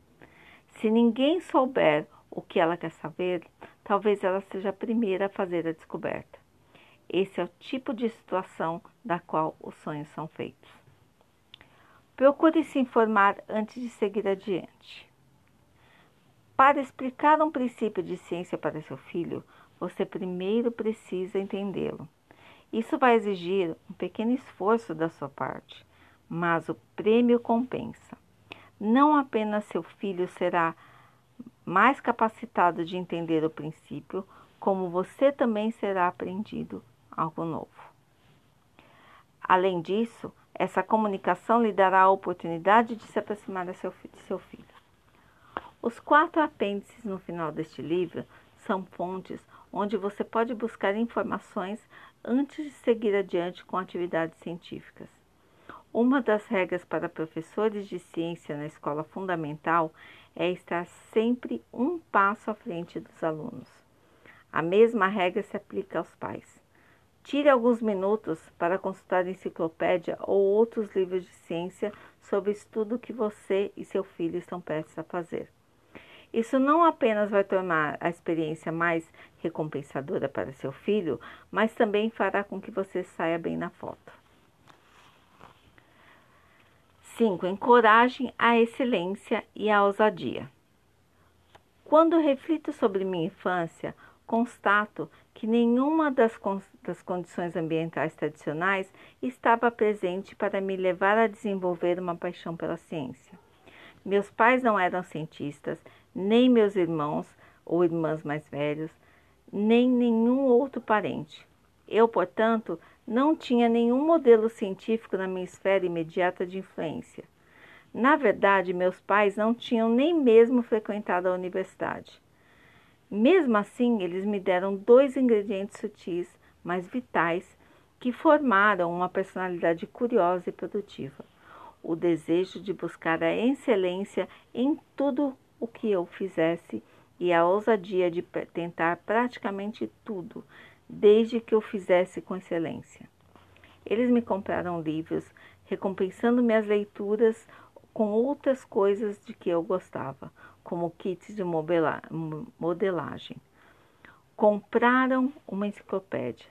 Se ninguém souber o que ela quer saber, talvez ela seja a primeira a fazer a descoberta. Esse é o tipo de situação da qual os sonhos são feitos. Procure se informar antes de seguir adiante. Para explicar um princípio de ciência para seu filho, você primeiro precisa entendê-lo. Isso vai exigir um pequeno esforço da sua parte, mas o prêmio compensa não apenas seu filho será mais capacitado de entender o princípio, como você também será aprendido algo novo. Além disso, essa comunicação lhe dará a oportunidade de se aproximar de seu, filho. Os quatro apêndices no final deste livro são fontes onde você pode buscar informações antes de seguir adiante com atividades científicas. Uma das regras para professores de ciência na escola fundamental é estar sempre um passo à frente dos alunos. A mesma regra se aplica aos pais. Tire alguns minutos para consultar enciclopédia ou outros livros de ciência sobre estudo que você e seu filho estão prestes a fazer. Isso não apenas vai tornar a experiência mais recompensadora para seu filho, mas também fará com que você saia bem na foto. 5. Encorajem a excelência e a ousadia. Quando reflito sobre minha infância, constato que nenhuma das, con das condições ambientais tradicionais estava presente para me levar a desenvolver uma paixão pela ciência. Meus pais não eram cientistas, nem meus irmãos ou irmãs mais velhos, nem nenhum outro parente. Eu, portanto, não tinha nenhum modelo científico na minha esfera imediata de influência. Na verdade, meus pais não tinham nem mesmo frequentado a universidade. Mesmo assim, eles me deram dois ingredientes sutis, mas vitais, que formaram uma personalidade curiosa e produtiva: o desejo de buscar a excelência em tudo o que eu fizesse e a ousadia de tentar praticamente tudo, desde que eu fizesse com excelência. Eles me compraram livros, recompensando minhas leituras com outras coisas de que eu gostava, como kits de modelagem. Compraram uma enciclopédia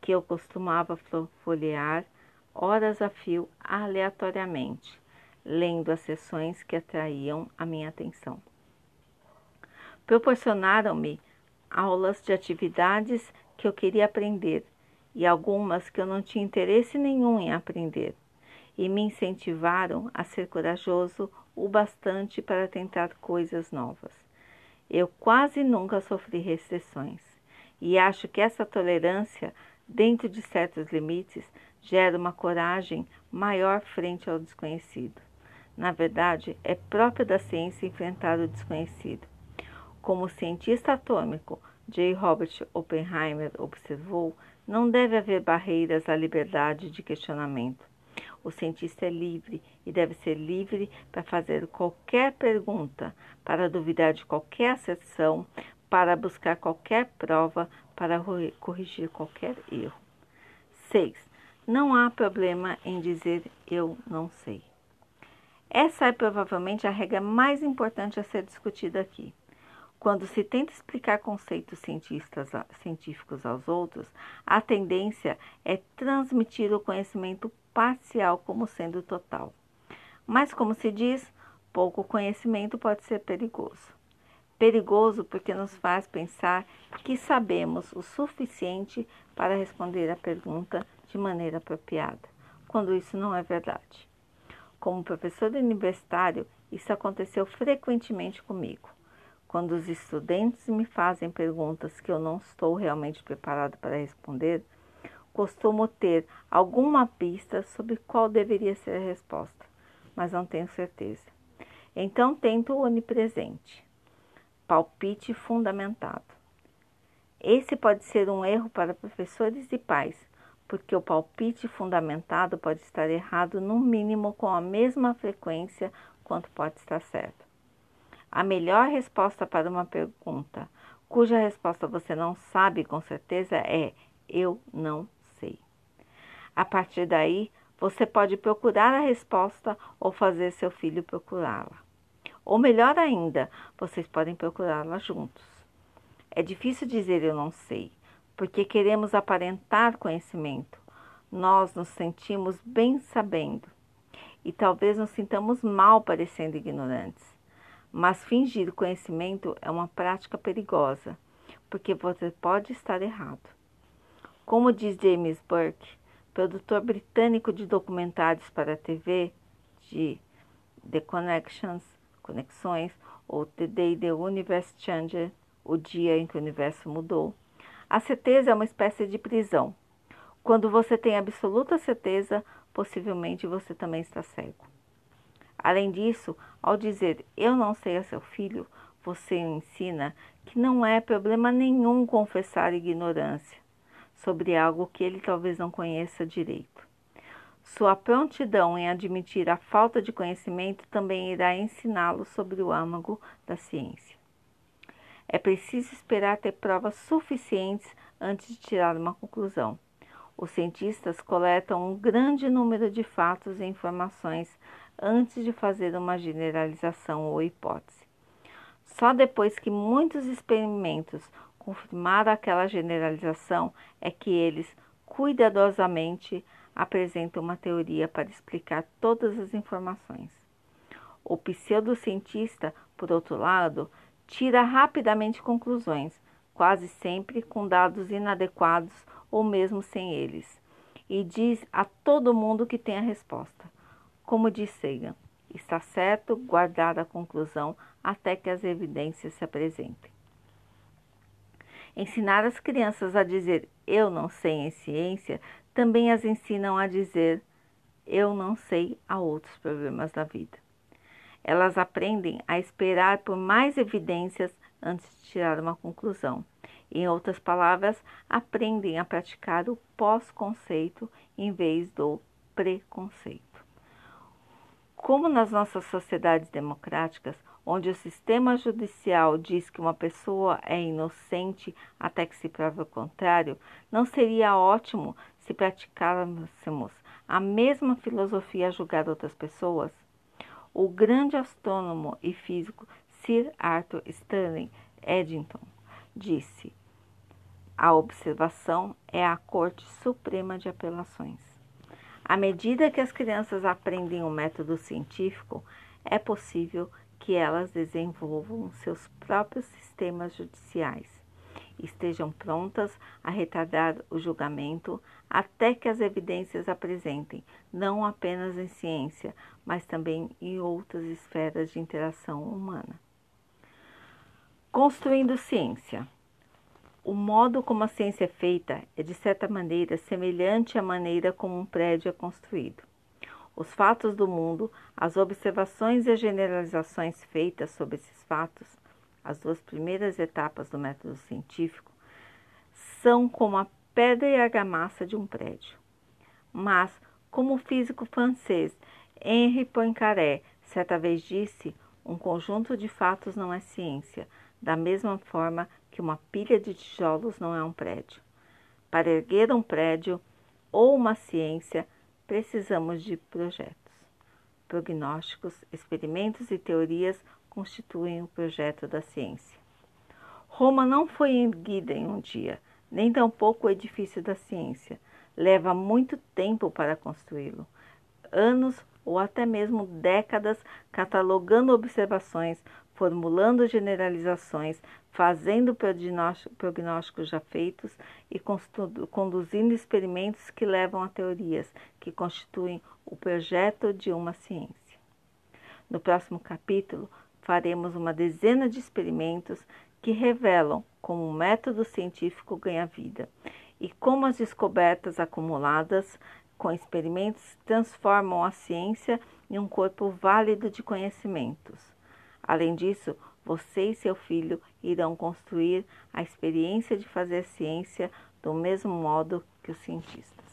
que eu costumava folhear horas a fio aleatoriamente, lendo as sessões que atraíam a minha atenção. Proporcionaram-me aulas de atividades que eu queria aprender e algumas que eu não tinha interesse nenhum em aprender, e me incentivaram a ser corajoso o bastante para tentar coisas novas. Eu quase nunca sofri restrições, e acho que essa tolerância, dentro de certos limites, gera uma coragem maior frente ao desconhecido. Na verdade, é próprio da ciência enfrentar o desconhecido. Como cientista atômico, J. Robert Oppenheimer observou, não deve haver barreiras à liberdade de questionamento. O cientista é livre e deve ser livre para fazer qualquer pergunta, para duvidar de qualquer asserção, para buscar qualquer prova, para corrigir qualquer erro. 6. Não há problema em dizer eu não sei. Essa é provavelmente a regra mais importante a ser discutida aqui. Quando se tenta explicar conceitos científicos aos outros, a tendência é transmitir o conhecimento parcial como sendo total. Mas, como se diz, pouco conhecimento pode ser perigoso. Perigoso porque nos faz pensar que sabemos o suficiente para responder a pergunta de maneira apropriada, quando isso não é verdade. Como professor universitário, isso aconteceu frequentemente comigo. Quando os estudantes me fazem perguntas que eu não estou realmente preparado para responder, costumo ter alguma pista sobre qual deveria ser a resposta, mas não tenho certeza. Então tento o onipresente. Palpite fundamentado. Esse pode ser um erro para professores e pais, porque o palpite fundamentado pode estar errado no mínimo com a mesma frequência quanto pode estar certo. A melhor resposta para uma pergunta cuja resposta você não sabe com certeza é eu não sei. A partir daí, você pode procurar a resposta ou fazer seu filho procurá-la. Ou melhor ainda, vocês podem procurá-la juntos. É difícil dizer eu não sei, porque queremos aparentar conhecimento. Nós nos sentimos bem sabendo e talvez nos sintamos mal parecendo ignorantes. Mas fingir conhecimento é uma prática perigosa, porque você pode estar errado. Como diz James Burke, produtor britânico de documentários para TV, de The Connections, Conexões, ou The Day the Universe Changed, o dia em que o universo mudou. A certeza é uma espécie de prisão. Quando você tem absoluta certeza, possivelmente você também está cego. Além disso, ao dizer eu não sei a seu filho, você ensina que não é problema nenhum confessar ignorância sobre algo que ele talvez não conheça direito. Sua prontidão em admitir a falta de conhecimento também irá ensiná-lo sobre o âmago da ciência. É preciso esperar ter provas suficientes antes de tirar uma conclusão. Os cientistas coletam um grande número de fatos e informações antes de fazer uma generalização ou hipótese. Só depois que muitos experimentos confirmaram aquela generalização é que eles cuidadosamente apresentam uma teoria para explicar todas as informações. O pseudocientista, por outro lado, tira rapidamente conclusões, quase sempre com dados inadequados ou mesmo sem eles, e diz a todo mundo que tem a resposta. Como diz Sagan, está certo guardar a conclusão até que as evidências se apresentem. Ensinar as crianças a dizer eu não sei em ciência também as ensinam a dizer eu não sei a outros problemas da vida. Elas aprendem a esperar por mais evidências antes de tirar uma conclusão em outras palavras, aprendem a praticar o pós-conceito em vez do preconceito. Como nas nossas sociedades democráticas, onde o sistema judicial diz que uma pessoa é inocente até que se prove o contrário, não seria ótimo se praticássemos a mesma filosofia a julgar outras pessoas? O grande astrônomo e físico Sir Arthur Stanley Eddington disse: a observação é a Corte Suprema de Apelações. À medida que as crianças aprendem o método científico, é possível que elas desenvolvam seus próprios sistemas judiciais estejam prontas a retardar o julgamento até que as evidências apresentem, não apenas em ciência, mas também em outras esferas de interação humana. Construindo ciência. O modo como a ciência é feita é, de certa maneira, semelhante à maneira como um prédio é construído. Os fatos do mundo, as observações e generalizações feitas sobre esses fatos, as duas primeiras etapas do método científico, são como a pedra e a argamassa de um prédio. Mas, como o físico francês Henri Poincaré certa vez disse, um conjunto de fatos não é ciência, da mesma forma que uma pilha de tijolos não é um prédio. Para erguer um prédio ou uma ciência, precisamos de projetos. Prognósticos, experimentos e teorias constituem o projeto da ciência. Roma não foi erguida em um dia, nem tampouco o edifício da ciência. Leva muito tempo para construí-lo. Anos ou até mesmo décadas catalogando observações, formulando generalizações, fazendo prognósticos já feitos e conduzindo experimentos que levam a teorias que constituem o projeto de uma ciência. No próximo capítulo, faremos uma dezena de experimentos que revelam como o método científico ganha vida e como as descobertas acumuladas com experimentos transformam a ciência em um corpo válido de conhecimentos. Além disso, você e seu filho irão construir a experiência de fazer ciência do mesmo modo que os cientistas.